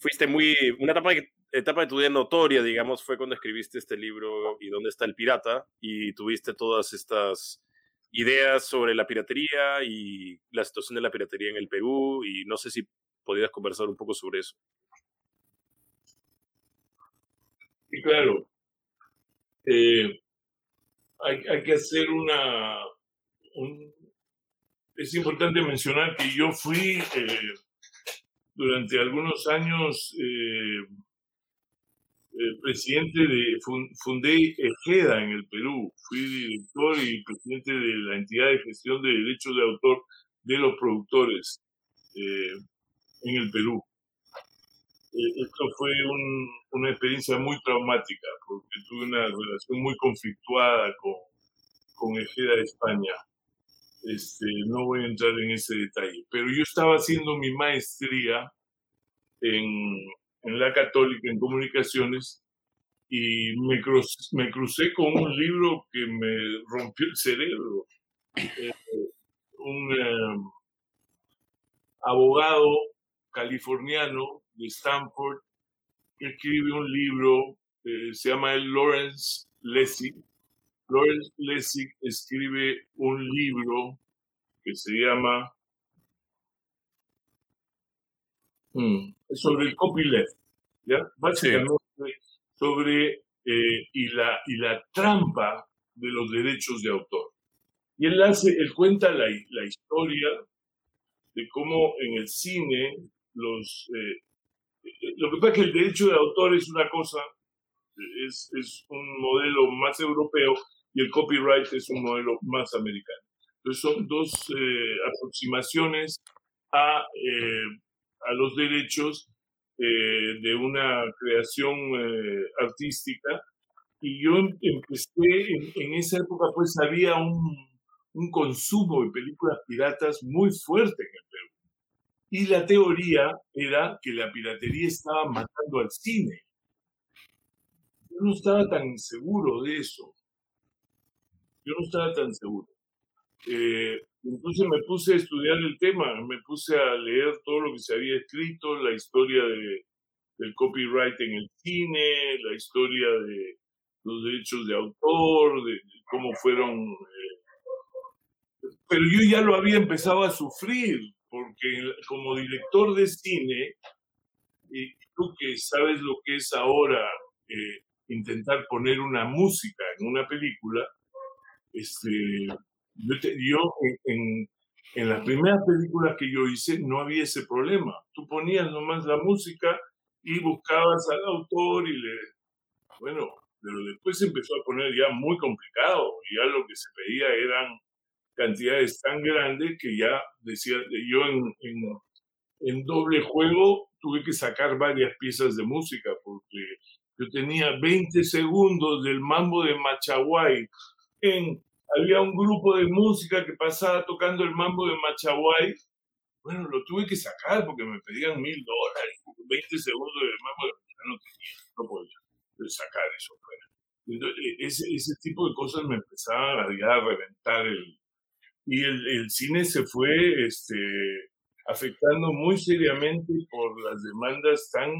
fuiste muy, una etapa, etapa de tu vida notoria, digamos, fue cuando escribiste este libro y dónde está el pirata y tuviste todas estas ideas sobre la piratería y la situación de la piratería en el Perú y no sé si podías conversar un poco sobre eso. Sí, claro. Eh, hay, que hacer una... es importante mencionar que yo fui eh, durante algunos años eh, presidente de, fundé EGEDA en el Perú, fui director y presidente de la entidad de gestión de derechos de autor de los productores eh, en el Perú. Eh, esto fue una experiencia muy traumática porque tuve una relación muy conflictuada con, con Ejeda de España. Este, no voy a entrar en ese detalle, pero yo estaba haciendo mi maestría en, en la Católica en comunicaciones y me, me crucé con un libro que me rompió el cerebro. Eh, un eh, abogado californiano de Stanford que escribe un libro, eh, se llama el Lawrence Lessig, Lawrence Lessig escribe un libro que se llama mm, sobre el copyleft, ¿ya? Básicamente sobre eh, y, la, y la trampa de los derechos de autor. Y él, hace, él cuenta la, la historia de cómo en el cine los... Eh, lo que pasa es que el derecho de autor es una cosa, es, es un modelo más europeo y el copyright es un modelo más americano. Entonces son dos eh, aproximaciones a, eh, a, los derechos eh, de una creación artística. Y yo em, empecé, en, en, esa época pues había un, un consumo de películas piratas muy fuerte en el Perú. Y la teoría era que la piratería estaba matando al cine. Yo no estaba tan seguro de eso. Yo no estaba tan seguro. Eh, entonces me puse a estudiar el tema, me puse a leer todo lo que se había escrito, la historia de, del copyright en el cine, la historia de los derechos de autor, de, cómo fueron... Eh, pero yo ya lo había empezado a sufrir porque como director de cine, y tú que sabes lo que es ahora eh, intentar poner una música en una película, este, yo, en, en, las primeras películas que yo hice no había ese problema. Tú ponías nomás la música y buscabas al autor y le... Bueno, pero después se empezó a poner ya muy complicado. Ya lo que se pedía eran cantidades tan grandes que ya decía, yo en, en, doble juego tuve que sacar varias piezas de música porque yo tenía 20 segundos del mambo de Machaguay. En, había un grupo de música que pasaba tocando el mambo de Machaguay. Bueno, lo tuve que sacar porque me pedían mil dólares. 20 segundos del mambo de Machaguay no tenía, no podía sacar eso fuera. E, ese, ese tipo de cosas me empezaban a, a reventar el, y el, el, cine se fue este, afectando muy seriamente por las demandas tan...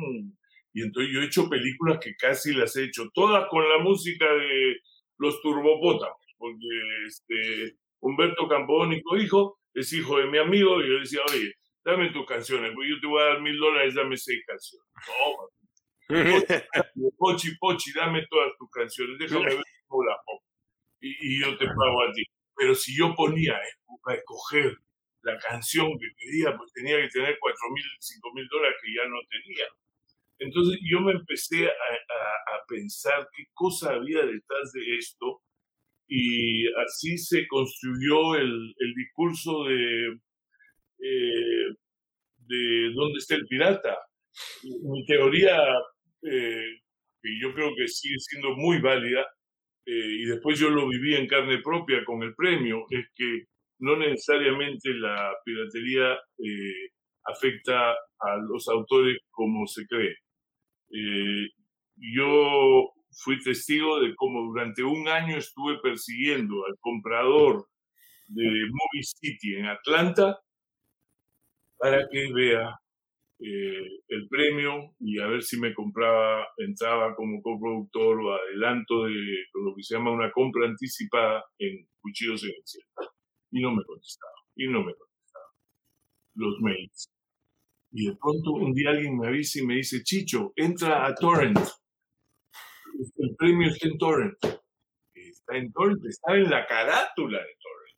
Y entonces yo he hecho películas que casi las he hecho, todas con la música de los turbopótamos, porque este, Humberto Campodónico, hijo, es hijo de mi amigo, y yo decía, oye, dame tus canciones, pues yo te voy a dar mil dólares, dame seis canciones. No, pochi, pochi, dame todas tus canciones, déjame ver cómo las pongo. Y, y yo te pago a ti. Pero si yo ponía a escoger la canción que quería, pues tenía que tener cuatro mil, cinco mil dólares que ya no tenía. Entonces yo me empecé a, a, pensar qué cosa había detrás de esto y así se construyó el, el discurso de, eh, de dónde está el pirata. Mi teoría, eh, que yo creo que sigue siendo muy válida, eh, y después yo lo viví en carne propia con el premio, es que no necesariamente la piratería eh, afecta a los autores como se cree. Eh, yo fui testigo de cómo durante un año estuve persiguiendo al comprador de Movie City en Atlanta para que vea eh, el premio y a ver si me compraba, entraba como coproductor o adelanto de lo que se llama una compra anticipada en Cuchillos en el Cielo. Y no me contestaba, y no me contestaba los mails. Y de pronto un día alguien me avisa y me dice, Chicho, entra a Torrent. El premio está en Torrent. Está en Torrent, está en la carátula de Torrent.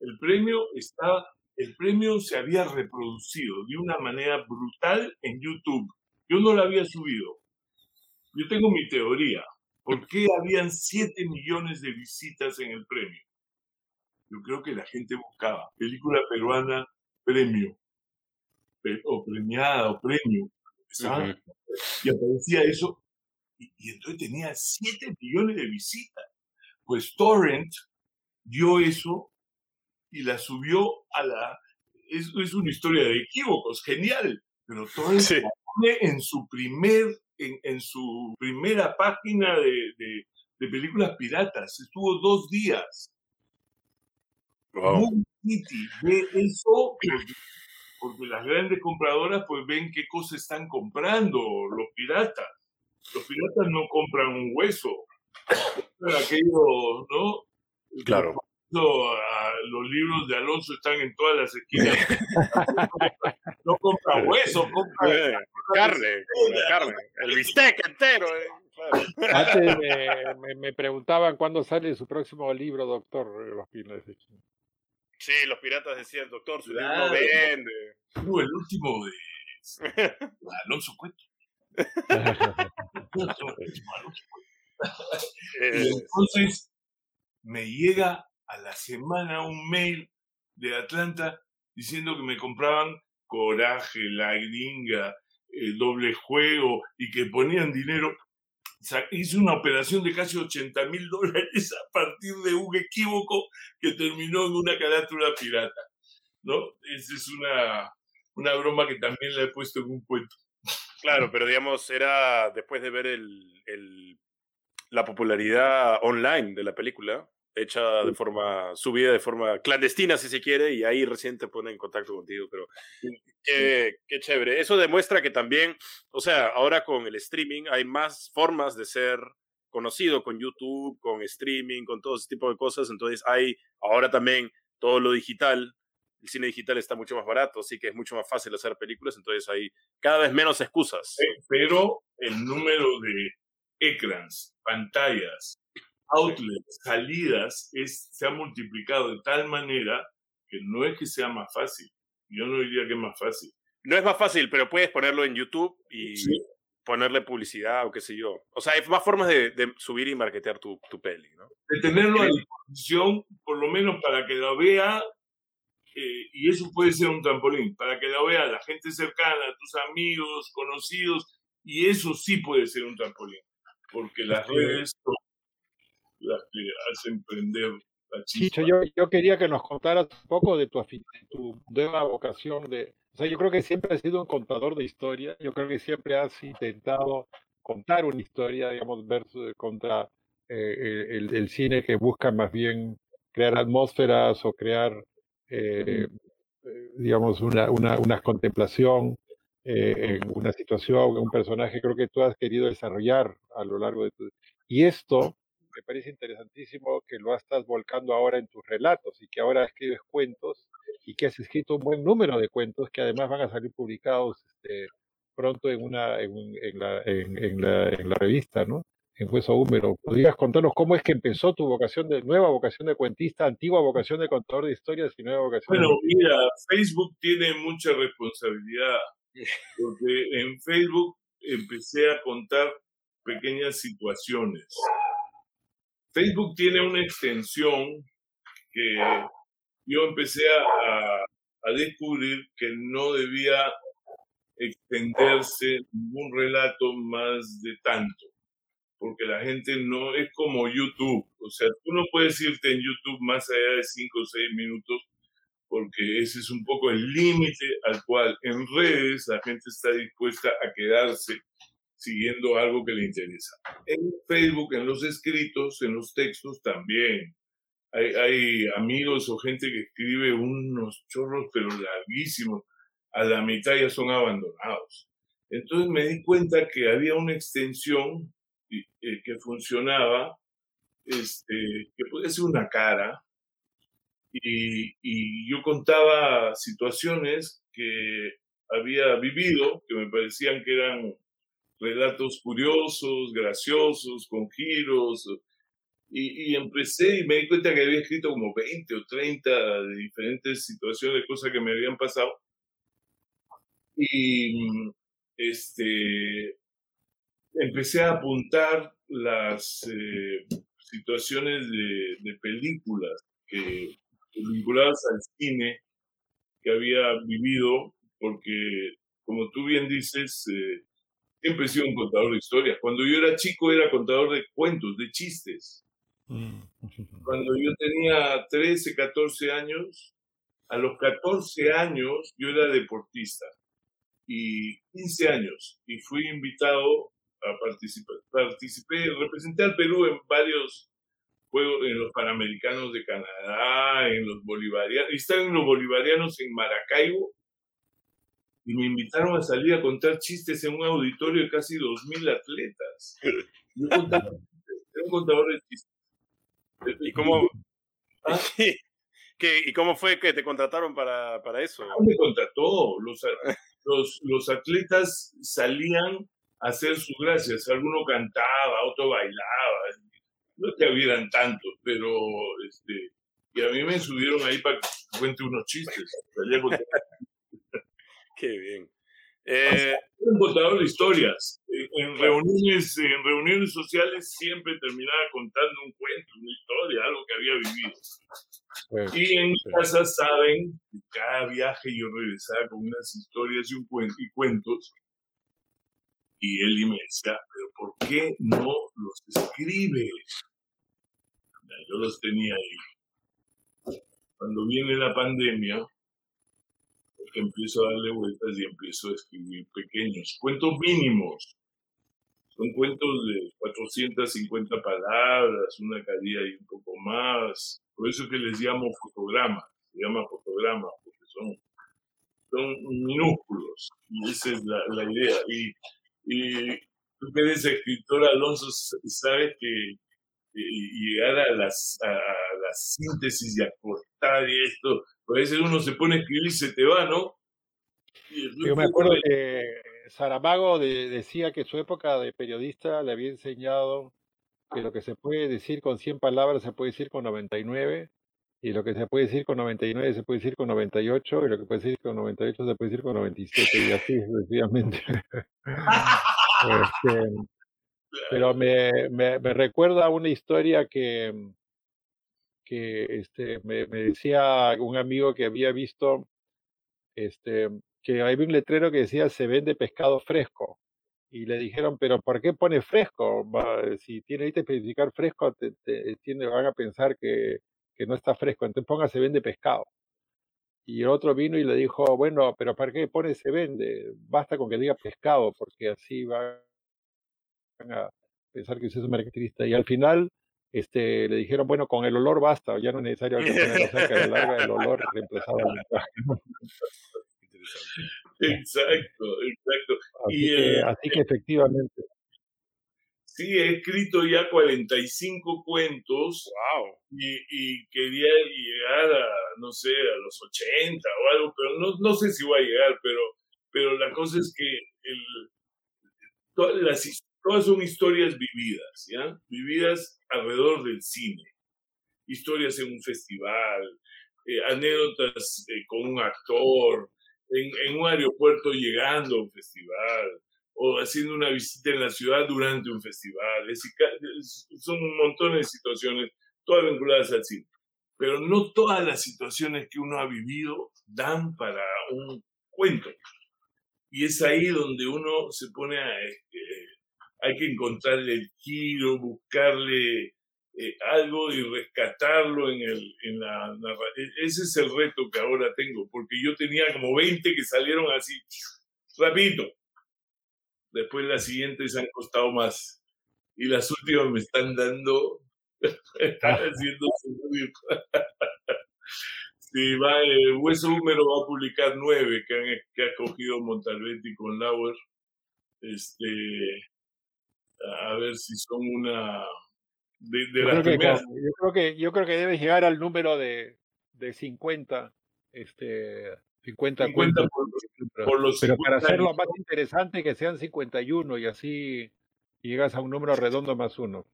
El premio está el premio se había reproducido de una manera brutal en YouTube. Yo no lo había subido. Yo tengo mi teoría. ¿Por qué habían 7 millones de visitas en el premio? Yo creo que la gente buscaba película peruana, premio, o premiada, o premio. Y aparecía eso, y, y entonces tenía 7 millones de visitas. Pues Torrent dio eso y la subió a la... Es, es una historia de equívocos, genial, pero todo se pone en su primer, en, en su primera página de, de, de, películas piratas. Estuvo dos días. Wow. ve eso porque, porque las grandes compradoras pues ven qué cosas están comprando los piratas. Los piratas no compran un hueso, aquello, ¿no? Claro los libros de Alonso están en todas las esquinas. no compra hueso, compra eh, carne, carne, el bistec entero. Eh, Antes me, preguntaban cuándo sale su próximo libro, doctor. Los Sí, los piratas decían, doctor, su libro no vende. Uh, el último de Alonso Cueto. y entonces me llega a la semana un mail de Atlanta diciendo que me compraban Coraje, La Gringa, el doble juego y que ponían dinero. hice una operación de casi 80 mil dólares a partir de un equívoco que terminó en una carátula pirata. ¿No? Esa es una, una broma que también la he puesto en un cuento. Claro, pero digamos, era después de ver el, el, la popularidad online de la película, hecha de forma, subida de forma clandestina si se quiere, y ahí recién te pone en contacto contigo, pero qué, qué, chévere. Eso demuestra que también, o sea, ahora con el streaming hay más formas de ser conocido con YouTube, con streaming, con todo ese tipo de cosas, entonces hay ahora también todo lo digital. El cine digital está mucho más barato, así que es mucho más fácil hacer películas, entonces hay cada vez menos excusas. Pero el número de ecrans, pantallas, outlets, salidas, es, se ha multiplicado de tal manera que no es que sea más fácil. Yo no diría que es más fácil. No es más fácil, pero puedes ponerlo en YouTube y ponerle publicidad o qué sé yo. O sea, hay más formas de, subir y marketear tu, tu, peli, ¿no? De tenerlo a disposición, por lo menos para que lo vea, eh, y eso puede ser un trampolín, para que lo vea la gente cercana, tus amigos, conocidos, y eso sí puede ser un trampolín, porque las redes son las que hacen prender la chispa. yo, yo quería que nos contaras un poco de tu, de tu nueva vocación de o sea, yo creo que siempre has sido un contador de historia, yo creo que siempre has intentado contar una historia, digamos, versus contra eh, el, el, cine que busca más bien crear atmósferas o crear, eh, eh, digamos, una, una, una contemplación en una situación, un personaje, creo que tú has querido desarrollar a lo largo de tu... Y esto me parece interesantísimo que lo estás volcando ahora en tus relatos y que ahora escribes cuentos y que has escrito un buen número de cuentos que además van a salir publicados este, pronto en, una, en, la, en, la, en la revista, ¿no? En Hueso Húmero. ¿Podrías contarnos cómo es que empezó tu vocación de, nueva vocación de cuentista, antigua vocación de contador de historias y nueva vocación Bueno, mira, Facebook tiene mucha responsabilidad, porque en Facebook empecé a contar pequeñas situaciones. Facebook tiene una extensión que yo empecé a, descubrir que no debía extenderse ningún relato más de tanto, porque la gente no es como YouTube, o sea, tú no puedes irte en YouTube más allá de 5 o 6 minutos, porque ese es un poco el límite al cual en redes la gente está dispuesta a quedarse siguiendo algo que le interesa. En Facebook, en los escritos, en los textos también hay, amigos o gente que escribe unos chorros, pero larguísimos, a la mitad ya son abandonados. Entonces me di cuenta que había una extensión eh, que funcionaba, este, que podía ser una cara, y, y yo contaba situaciones que había vivido, que me parecían que eran relatos curiosos, graciosos, con giros, y, empecé y me di cuenta que había escrito como 20 o 30 de diferentes situaciones, cosas que me habían pasado. Y este, empecé a apuntar las eh, situaciones de, de películas que, vinculadas al cine que había vivido, porque como tú bien dices, eh, siempre he sido un contador de historias. Cuando yo era chico era contador de cuentos, de chistes. Mm. Cuando yo tenía 13, 14 años, a los 14 años yo era deportista y 15 años y fui invitado a participar. Participé, representé al Perú en varios juegos, en los Panamericanos de Canadá, en los Bolivarianos, y estaba en los Bolivarianos en Maracaibo y me invitaron a salir a contar chistes en un auditorio de casi 2.000 atletas. Yo contaba, era un contador de chistes. ¿Y cómo, ¿Ah? ¿Y cómo fue que te contrataron para, para eso? me contrató. Los, los, los, atletas salían a hacer sus gracias. Alguno cantaba, otro bailaba. No te hubieran tantos, pero este, y a mí me subieron ahí para que cuente unos chistes. Qué bien. Eh, un contador de historias. En reuniones, en reuniones sociales siempre terminaba contando un cuento, una historia, algo que había vivido. y en casa saben que cada viaje yo regresaba con unas historias y, un y cuentos. Y él me decía, pero ¿por qué no los escribes? Yo los tenía ahí. Cuando viene la pandemia, que empiezo a darle vueltas y empiezo a escribir pequeños, cuentos mínimos. Son cuentos de 450 palabras, una calidad y un poco más. Por eso que les llamo fotogramas, se llama fotogramas, porque son, son minúsculos. Y esa es la, la idea. Y, y tú que eres escritor, Alonso, sabes que llegar a, las, a, la síntesis y acortar y esto. A veces uno se pone a escribir y se te va, ¿no? Yo me acuerdo que Saramago decía que su época de periodista le había enseñado que lo que se puede decir con 100 palabras se puede decir con 99, y lo que se puede decir con 99 se puede decir con 98, y lo que puede decir con 98 se puede decir con 97, y así sucesivamente. este, pero me, me, me, recuerda una historia que, que este, me, me, decía un amigo que había visto este, que había un letrero que decía se vende pescado fresco. Y le dijeron, pero ¿por qué pone fresco? si tiene que especificar fresco, te, te, van a pensar que, que no está fresco. Entonces ponga se vende pescado. Y el otro vino y le dijo, bueno, pero ¿para qué pone se vende? Basta con que diga pescado, porque así van a pensar que es un mercantilista. Y al final este, le dijeron, bueno, con el olor basta, ya no es necesario que el larga el olor reemplazado al Exacto, exacto. Así, y, que, eh, así que efectivamente. Sí, he escrito ya 45 cuentos wow. y, y, quería llegar a, no sé, a los 80 o algo, pero no, no sé si voy a llegar, pero, pero la cosa es que el, todas, las, todas son historias vividas, ¿ya? Vividas alrededor del cine. Historias en un festival, eh, anécdotas eh, con un actor, en, en, un aeropuerto llegando a un festival o haciendo una visita en la ciudad durante un festival. Es, son un montón de situaciones, todas vinculadas al cine. Pero no todas las situaciones que uno ha vivido dan para un cuento. Y es ahí donde uno se pone a... Este, hay que encontrarle el giro, buscarle eh, algo y rescatarlo en, el, en la narración. Ese es el reto que ahora tengo, porque yo tenía como 20 que salieron así, rapidito. Después las siguientes han costado más. Y las últimas me están dando, están ah. haciendo subir. sí, va, el Hueso Húmero va a publicar nueve que, han, que ha cogido Montalvetti con Lauer. Este, a ver si son una de, de yo, creo que, yo, creo que, yo creo que debe llegar al número de, de 50, este, 50, 50 por, los Pero para hacerlo más interesante, que sean 51 y así llegas a un número redondo más uno.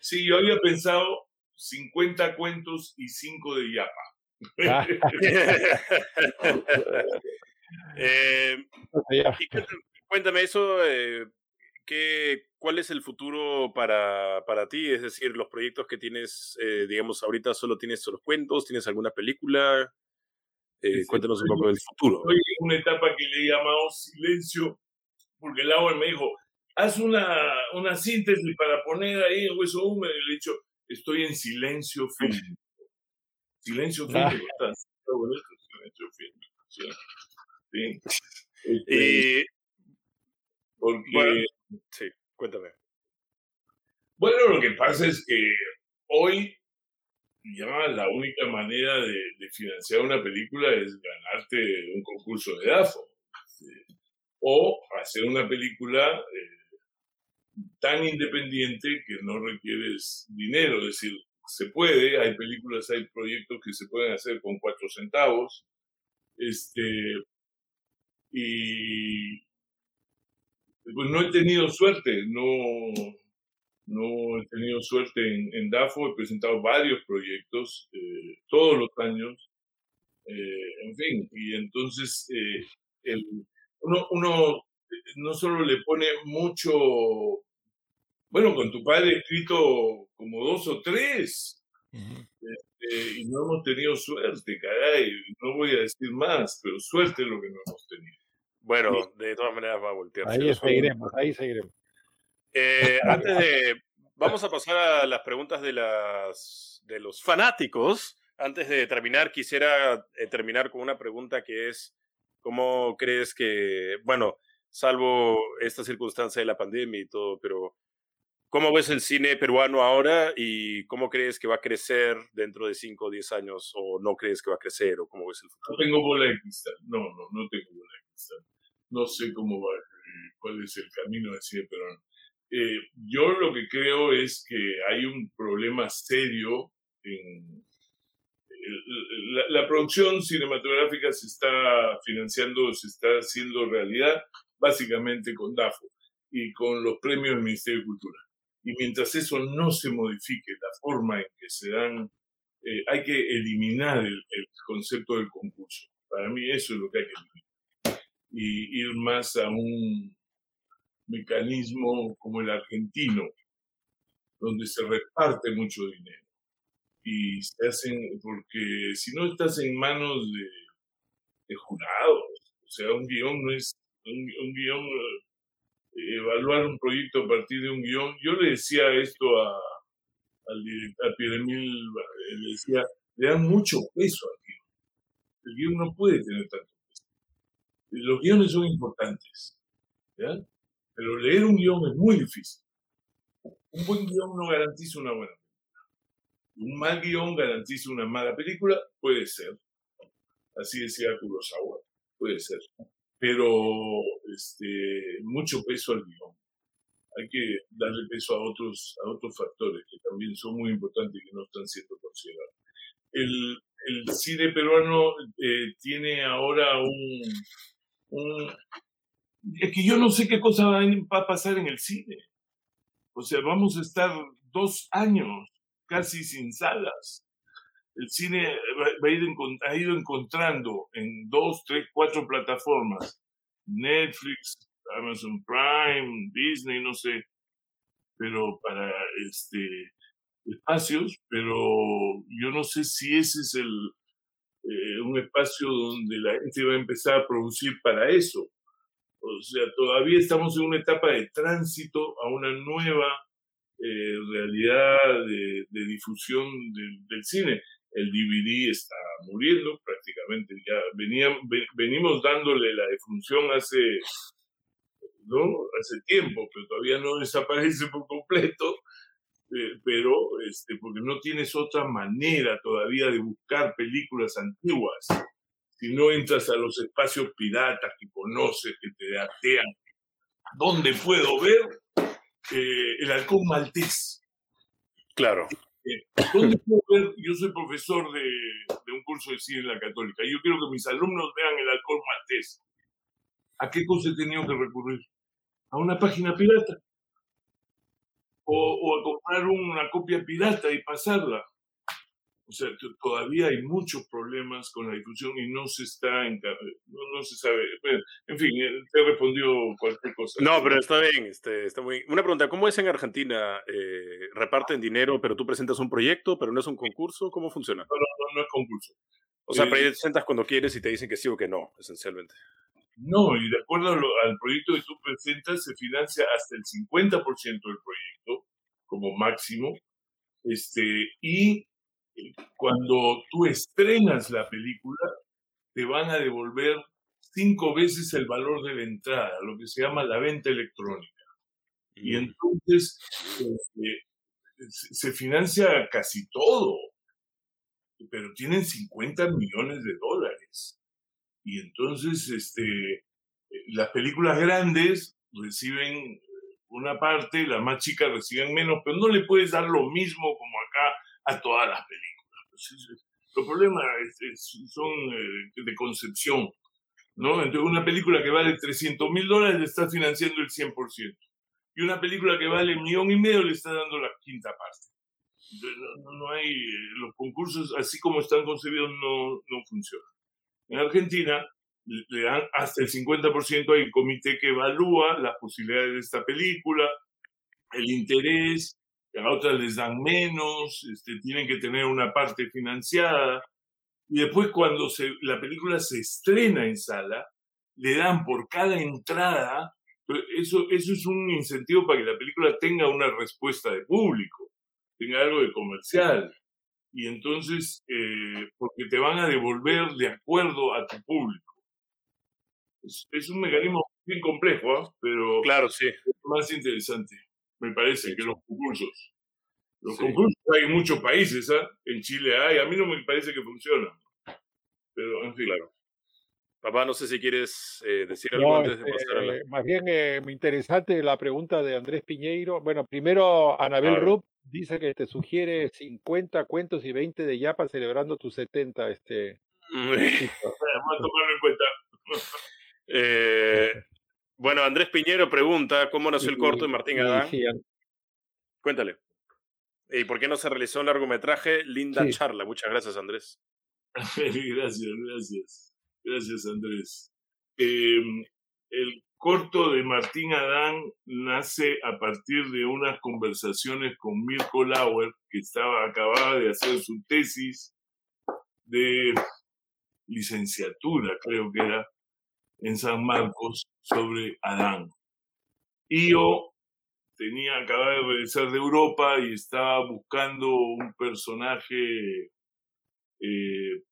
Sí, yo había pensado 50 cuentos y 5 de Yapa. Ah. eh, cuéntame eso, eh, ¿qué, ¿cuál es el futuro para, para ti? Es decir, los proyectos que tienes, eh, digamos, ahorita solo tienes los cuentos, ¿tienes alguna película? Eh, cuéntanos un poco del futuro. Estoy en una etapa que le he llamado silencio, porque Lauer me dijo, haz una, una síntesis para poner ahí el hueso húmedo. Y le he dicho, estoy en silencio fílmico. Silencio fílmico. Ah. Está bonito, silencio fílmico. Sí. sí. Este, porque... sí, cuéntame. Bueno, lo que pasa es que hoy ya la única manera de, financiar una película es ganarte un concurso de DAFO. O hacer una película eh, tan independiente que no requieres dinero. Es decir, se puede, hay películas, hay proyectos que se pueden hacer con cuatro centavos. Este, y pues no he tenido suerte, no, no he tenido suerte en, DAFO, he presentado varios proyectos eh, todos los años, eh, en fin, y entonces eh, el, uno, uno no solo le pone mucho, bueno, con tu padre he escrito como dos o tres, este, y no hemos tenido suerte, caray, no voy a decir más, pero suerte es lo que no hemos tenido. Bueno, de todas maneras va a voltear. Ahí seguiremos, ahí seguiremos. Eh, antes de. Vamos a pasar a las preguntas de, las, de los fanáticos. Antes de terminar, quisiera eh, terminar con una pregunta que es: ¿Cómo crees que, bueno, salvo esta circunstancia de la pandemia y todo, pero ¿cómo ves el cine peruano ahora y cómo crees que va a crecer dentro de 5 o 10 años? ¿O no crees que va a crecer? ¿O cómo ves el futuro? No tengo bola de cristal. No, no, no tengo bola de cristal. No sé cómo va, cuál es el camino del cine peruano Eh, yo lo que creo es que hay un problema serio en la, la, producción cinematográfica se está financiando, se está haciendo realidad básicamente con DAFO y con los premios del Ministerio de Cultura. Y mientras eso no se modifique, la forma en que se dan, eh, hay que eliminar el, el, concepto del concurso. Para mí eso es lo que hay que eliminar. Y ir más a un mecanismo como el argentino, donde se reparte mucho dinero. Y se hacen, porque si no estás en manos de, jurados, o sea, un guion no es, un, guion, eh, evaluar un proyecto a partir de un guion. Yo le decía esto a, al director, a Pierre-Emile, le decía, le dan mucho peso al guion. El guion no puede tener tanto. Los guiones son importantes, ¿ya? Pero leer un guion es muy difícil. Un buen guion no garantiza una buena película. Un mal guion garantiza una mala película, puede ser. Así decía Kurosawa, puede ser. Pero este, mucho peso al guion. Hay que darle peso a otros, a otros factores que también son muy importantes y que no están siendo considerados. El, el cine peruano eh, tiene ahora un, un, es que yo no sé qué cosa va a pasar en el cine. O sea, vamos a estar dos años casi sin salas. El cine ha ido encontrando en dos, tres, cuatro plataformas, Netflix, Amazon Prime, Disney, no sé, pero para este espacios, pero yo no sé si ese es el eh, un espacio donde la gente va a empezar a producir para eso. O sea, todavía estamos en una etapa de tránsito a una nueva eh, realidad de, difusión del, cine. El DVD está muriendo prácticamente. Ya venía, venimos dándole la defunción hace, ¿no? hace tiempo, pero todavía no desaparece por completo. Eh, pero este, porque no tienes otra manera todavía de buscar películas antiguas si no entras a los espacios piratas que conoces, que te atean, ¿dónde puedo ver eh, el halcón maltés? Claro. Eh, ¿Dónde puedo ver? Yo soy profesor de, de, un curso de cine en la Católica. Yo quiero que mis alumnos vean el halcón maltés. ¿A qué cosa he tenido que recurrir? A una página pirata. O, o a comprar una copia pirata y pasarla. O sea, todavía hay muchos problemas con la difusión y no se está, en, no, no, se sabe. En fin, eh, te he respondido cualquier cosa. No, pero está bien, este, está muy Una pregunta, ¿cómo es en Argentina? Eh, ¿Reparten dinero, pero tú presentas un proyecto, pero no es un concurso? ¿Cómo funciona? No, no, no es concurso. O sea, eh, presentas cuando quieres y te dicen que sí o que no, esencialmente. No, y de acuerdo al proyecto que tú presentas, se financia hasta el 50% del proyecto, como máximo, este, y cuando tú estrenas la película, te van a devolver cinco veces el valor de la entrada, lo que se llama la venta electrónica. Y entonces este, se financia casi todo, pero tienen 50 millones de dólares. Y entonces este, las películas grandes reciben una parte, las más chicas reciben menos, pero no le puedes dar lo mismo como acá a todas las películas. Pues los problemas son eh, de concepción, ¿no? Entonces, una película que vale 300 mil dólares le está financiando el 100%. Y una película que vale un millón y medio le está dando la quinta parte. Entonces, no, no, hay, los concursos, así como están concebidos, no, no funcionan. En Argentina, le dan hasta el 50%, hay un comité que evalúa las posibilidades de esta película, el interés, a otras les dan menos, este, tienen que tener una parte financiada. Y después cuando se, la película se estrena en sala, le dan por cada entrada, eso, eso es un incentivo para que la película tenga una respuesta de público, tenga algo de comercial. Y entonces, eh, porque te van a devolver de acuerdo a tu público. Es, es un mecanismo bien complejo, ¿eh? pero claro, sí. es más interesante me parece, que los concursos. Los sí. concursos hay en muchos países, ¿eh? en Chile hay, a mí no me parece que funciona. Pero, en fin. Claro. Papá, no sé si quieres eh, decir algo antes de pasar a la... Este, más bien eh, interesante la pregunta de Andrés Piñeiro. Bueno, primero Anabel Rupp dice que te sugiere 50 cuentos y 20 de Yapa celebrando tus 70. Este, Vamos a tomarlo en cuenta. Eh, bueno, Andrés Piñero pregunta cómo nació el corto de Martín Adán. Cuéntale. ¿Y por qué no se realizó un largometraje? Linda charla. Muchas gracias, Andrés. gracias, gracias. Gracias, Andrés. Em, el corto de Martín Adán nace a partir de unas conversaciones con Mirko Lauer, que estaba, acababa de hacer su tesis de licenciatura, creo que era, en San Marcos sobre Adán. Y yo tenía, acababa de regresar de Europa y estaba buscando un personaje eh,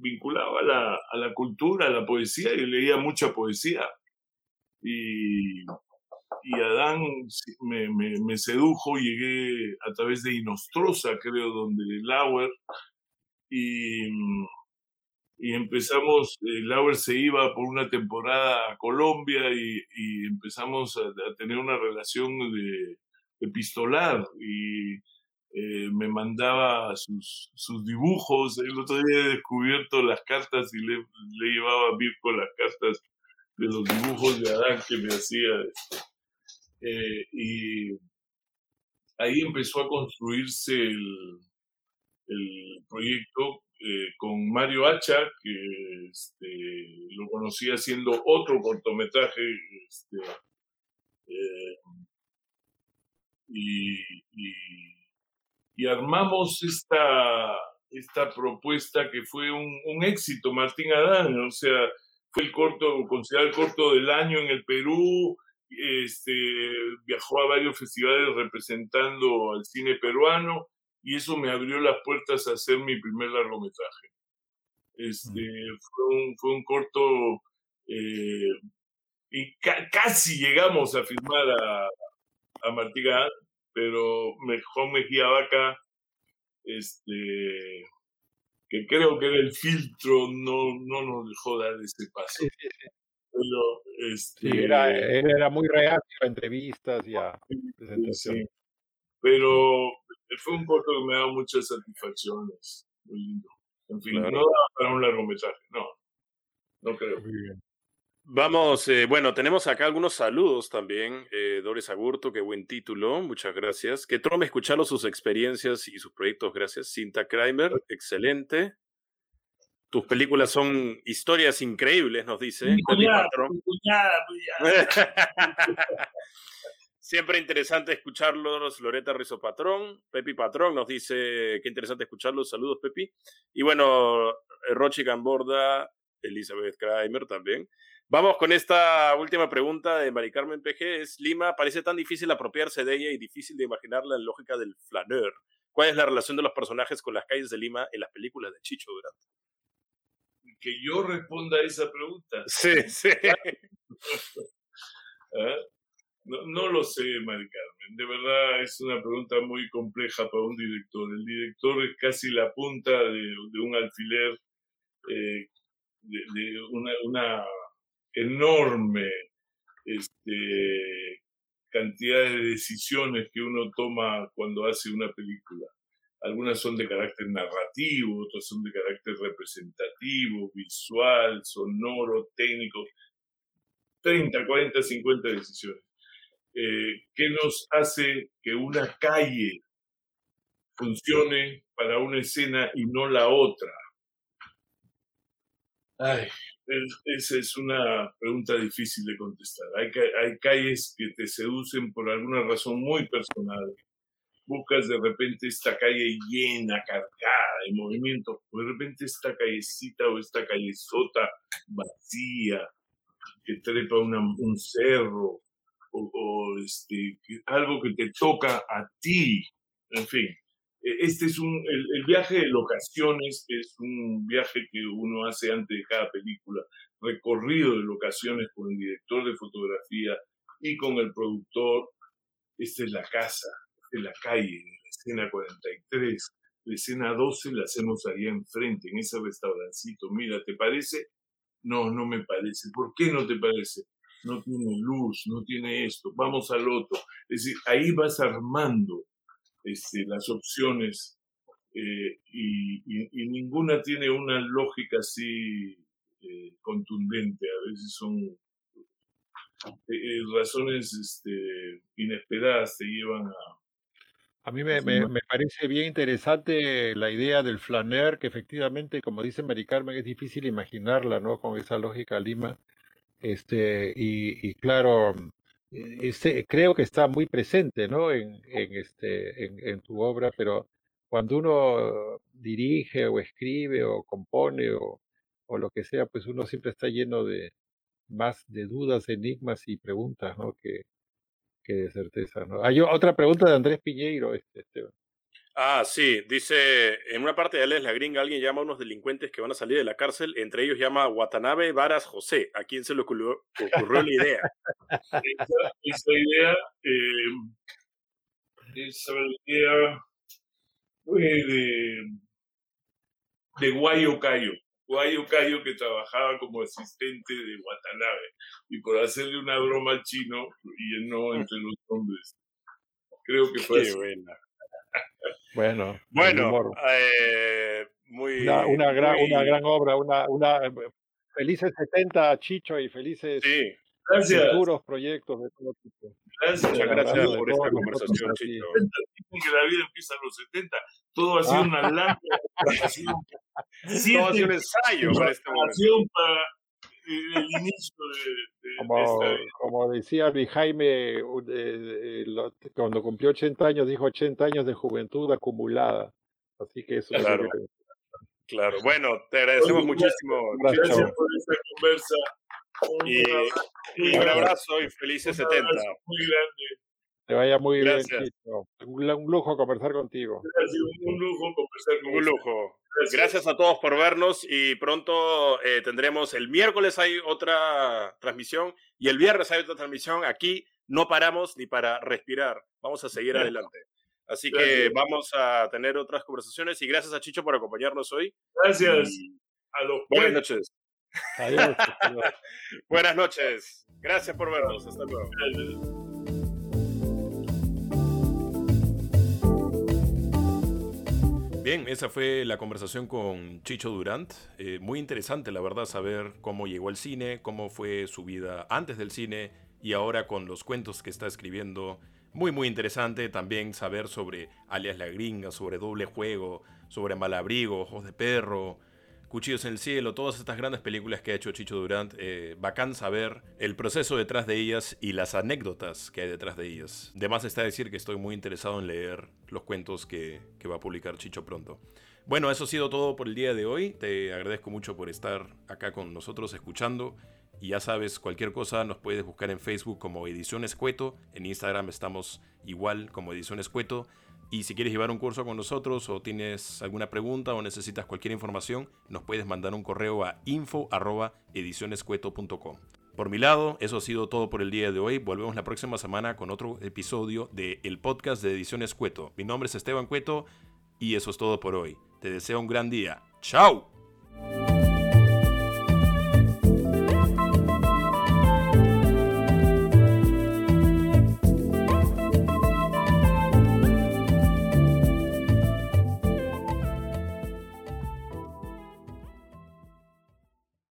vinculado a la, a la, cultura, a la poesía, y leía mucha poesía. Y, y Adán me, me, me, sedujo, llegué a través de Inostrosa, creo, donde Lauer, y y empezamos, eh, Lauer se iba por una temporada a Colombia y, y empezamos a, tener una relación de epistolar y eh, me mandaba sus, sus, dibujos. El otro día he descubierto las cartas y le, le llevaba a Mirko las cartas de los dibujos de Adán que me hacía. Eh, y ahí empezó a construirse el, el proyecto eh, con Mario Hacha, que este, lo conocí haciendo otro cortometraje, este, y, y, armamos esta, esta propuesta que fue un, un, éxito, Martín Adán, o sea, fue el corto, considerado el corto del año en el Perú, este, viajó a varios festivales representando al cine peruano, y eso me abrió las puertas a hacer mi primer largometraje. Este, fue, un, fue un corto eh, y casi llegamos a filmar a, a Martiga, pero Juan Mejía Vaca, este, que creo que era el filtro, no, no nos dejó dar ese paso. Pero, este, era, era muy reacio a entrevistas y a presentaciones. Pero fue un corto que me ha dado muchas satisfacciones. Muy lindo. En fin, no para un largometraje, no. No creo. Vamos, eh, bueno, tenemos acá algunos saludos también. Eh, Doris Agurto, qué buen título, muchas gracias. Que Trome escucharlo sus experiencias y sus proyectos, gracias. Cinta Kramer, excelente. Tus películas son historias increíbles, nos dice. Siempre interesante escucharlos, Loreta Rizo Patrón. Pepi Patrón nos dice, qué interesante escucharlos. Saludos, Pepi. Y bueno, eh, Rochi Gamborda, Elizabeth Kramer también. Vamos con esta última pregunta de Mari Carmen PG. Es Lima, parece tan difícil apropiarse de ella y difícil de imaginar la lógica del flaneur. ¿Cuál es la relación de los personajes con las calles de Lima en las películas de Chicho Durante? Que yo responda a esa pregunta. Sí, sí. ¿Eh? No, lo sé, Mari Carmen. De verdad es una pregunta muy compleja para un director. El director es casi la punta de, un alfiler, eh, de, una, enorme este, cantidad de decisiones que uno toma cuando hace una película. Algunas son de carácter narrativo, otras son de carácter representativo, visual, sonoro, técnico. 30, 40, 50 decisiones. Eh, ¿qué nos hace que una calle funcione para una escena y no la otra? Ay, esa es una pregunta difícil de contestar. Hay, hay calles que te seducen por alguna razón muy personal. Buscas de repente esta calle llena, cargada de movimiento, o de repente esta callecita o esta callezota vacía que trepa un cerro, o, este, algo que te toca a ti. En fin, este es un, el, viaje de locaciones es un viaje que uno hace antes de cada película, recorrido de locaciones con el director de fotografía y con el productor. Esta es la casa, esta es la calle, la escena 43. La escena 12 la hacemos ahí enfrente, en ese restaurancito. Mira, ¿te parece? no, no me parece. ¿Por qué no te parece? No tiene luz, no tiene esto, vamos al otro. Es decir, ahí vas armando este, las opciones eh, y, ninguna tiene una lógica así eh, contundente. A veces son eh, razones este, inesperadas te llevan a, a mí me, me, parece bien interesante la idea del flaner, que efectivamente, como dice Mari Carmen, es difícil imaginarla, ¿no? Con esa lógica lima. Este, y, y claro, este, creo que está muy presente, ¿no? En, en, este, en, en tu obra, pero cuando uno dirige o escribe o compone o, o lo que sea, pues uno siempre está lleno de más de dudas, enigmas y preguntas, ¿no? Que, de certeza, ¿no? Hay otra pregunta de Andrés Piñeiro, este, Ah, sí, dice, en una parte de Alex la gringa alguien llama a unos delincuentes que van a salir de la cárcel, entre ellos llama Watanabe Varas José. ¿A quién se le ocurrió, ocurrió la idea? esa, idea, eh, esa idea fue de, de Guayo Cayo. Guayo Cayo que trabajaba como asistente de Watanabe y por hacerle una broma al chino llenó entre los hombres. Creo que fue Bueno, bueno, eh, muy una, una, gran, una gran obra, una, una felices 70 Chicho y felices sí. futuros proyectos de todo tipo. Gracias, Muchas gracias por esta conversación, Chicho. Que la vida empieza a los 70, todo ha sido una larga todo ha sido un ensayo para este momento. Para el inicio de, como, como, decía mi Jaime, eh, cuando cumplió 80 años, dijo 80 años de juventud acumulada. Así que eso claro. Claro, bueno, te agradecemos muchísimo. Gracias, gracias por esta conversa. Y, y, un abrazo y felices un 70. Muy grande. Te vaya muy bien, Chicho. Un, un, lujo conversar contigo. Gracias, un, lujo conversar contigo. Un lujo. Gracias. a todos por vernos y pronto eh, tendremos el miércoles hay otra transmisión y el viernes hay otra transmisión. Aquí no paramos ni para respirar. Vamos a seguir adelante. Así que vamos a tener otras conversaciones y gracias a Chicho por acompañarnos hoy. Gracias. A los Buenas noches. Adiós. Buenas noches. Gracias por vernos. Hasta luego. Bien, esa fue la conversación con Chicho Durant. Eh, muy interesante, la verdad, saber cómo llegó al cine, cómo fue su vida antes del cine y ahora con los cuentos que está escribiendo. Muy, muy interesante también saber sobre Alias la Gringa, sobre Doble Juego, sobre Malabrigo, Ojos de Perro, Cuchillos en el Cielo, todas estas grandes películas que ha hecho Chicho Durant, eh, bacán saber el proceso detrás de ellas y las anécdotas que hay detrás de ellas. De más está decir que estoy muy interesado en leer los cuentos que, que va a publicar Chicho pronto. Bueno, eso ha sido todo por el día de hoy. Te agradezco mucho por estar acá con nosotros escuchando. Y ya sabes, cualquier cosa nos puedes buscar en Facebook como Edición Escueto. En Instagram estamos igual como Edición Escueto. Y si quieres llevar un curso con nosotros o tienes alguna pregunta o necesitas cualquier información, nos puedes mandar un correo a info.edicionescueto.com. Por mi lado, eso ha sido todo por el día de hoy. Volvemos la próxima semana con otro episodio de el podcast de Ediciones Cueto. Mi nombre es Esteban Cueto y eso es todo por hoy. Te deseo un gran día. ¡Chao!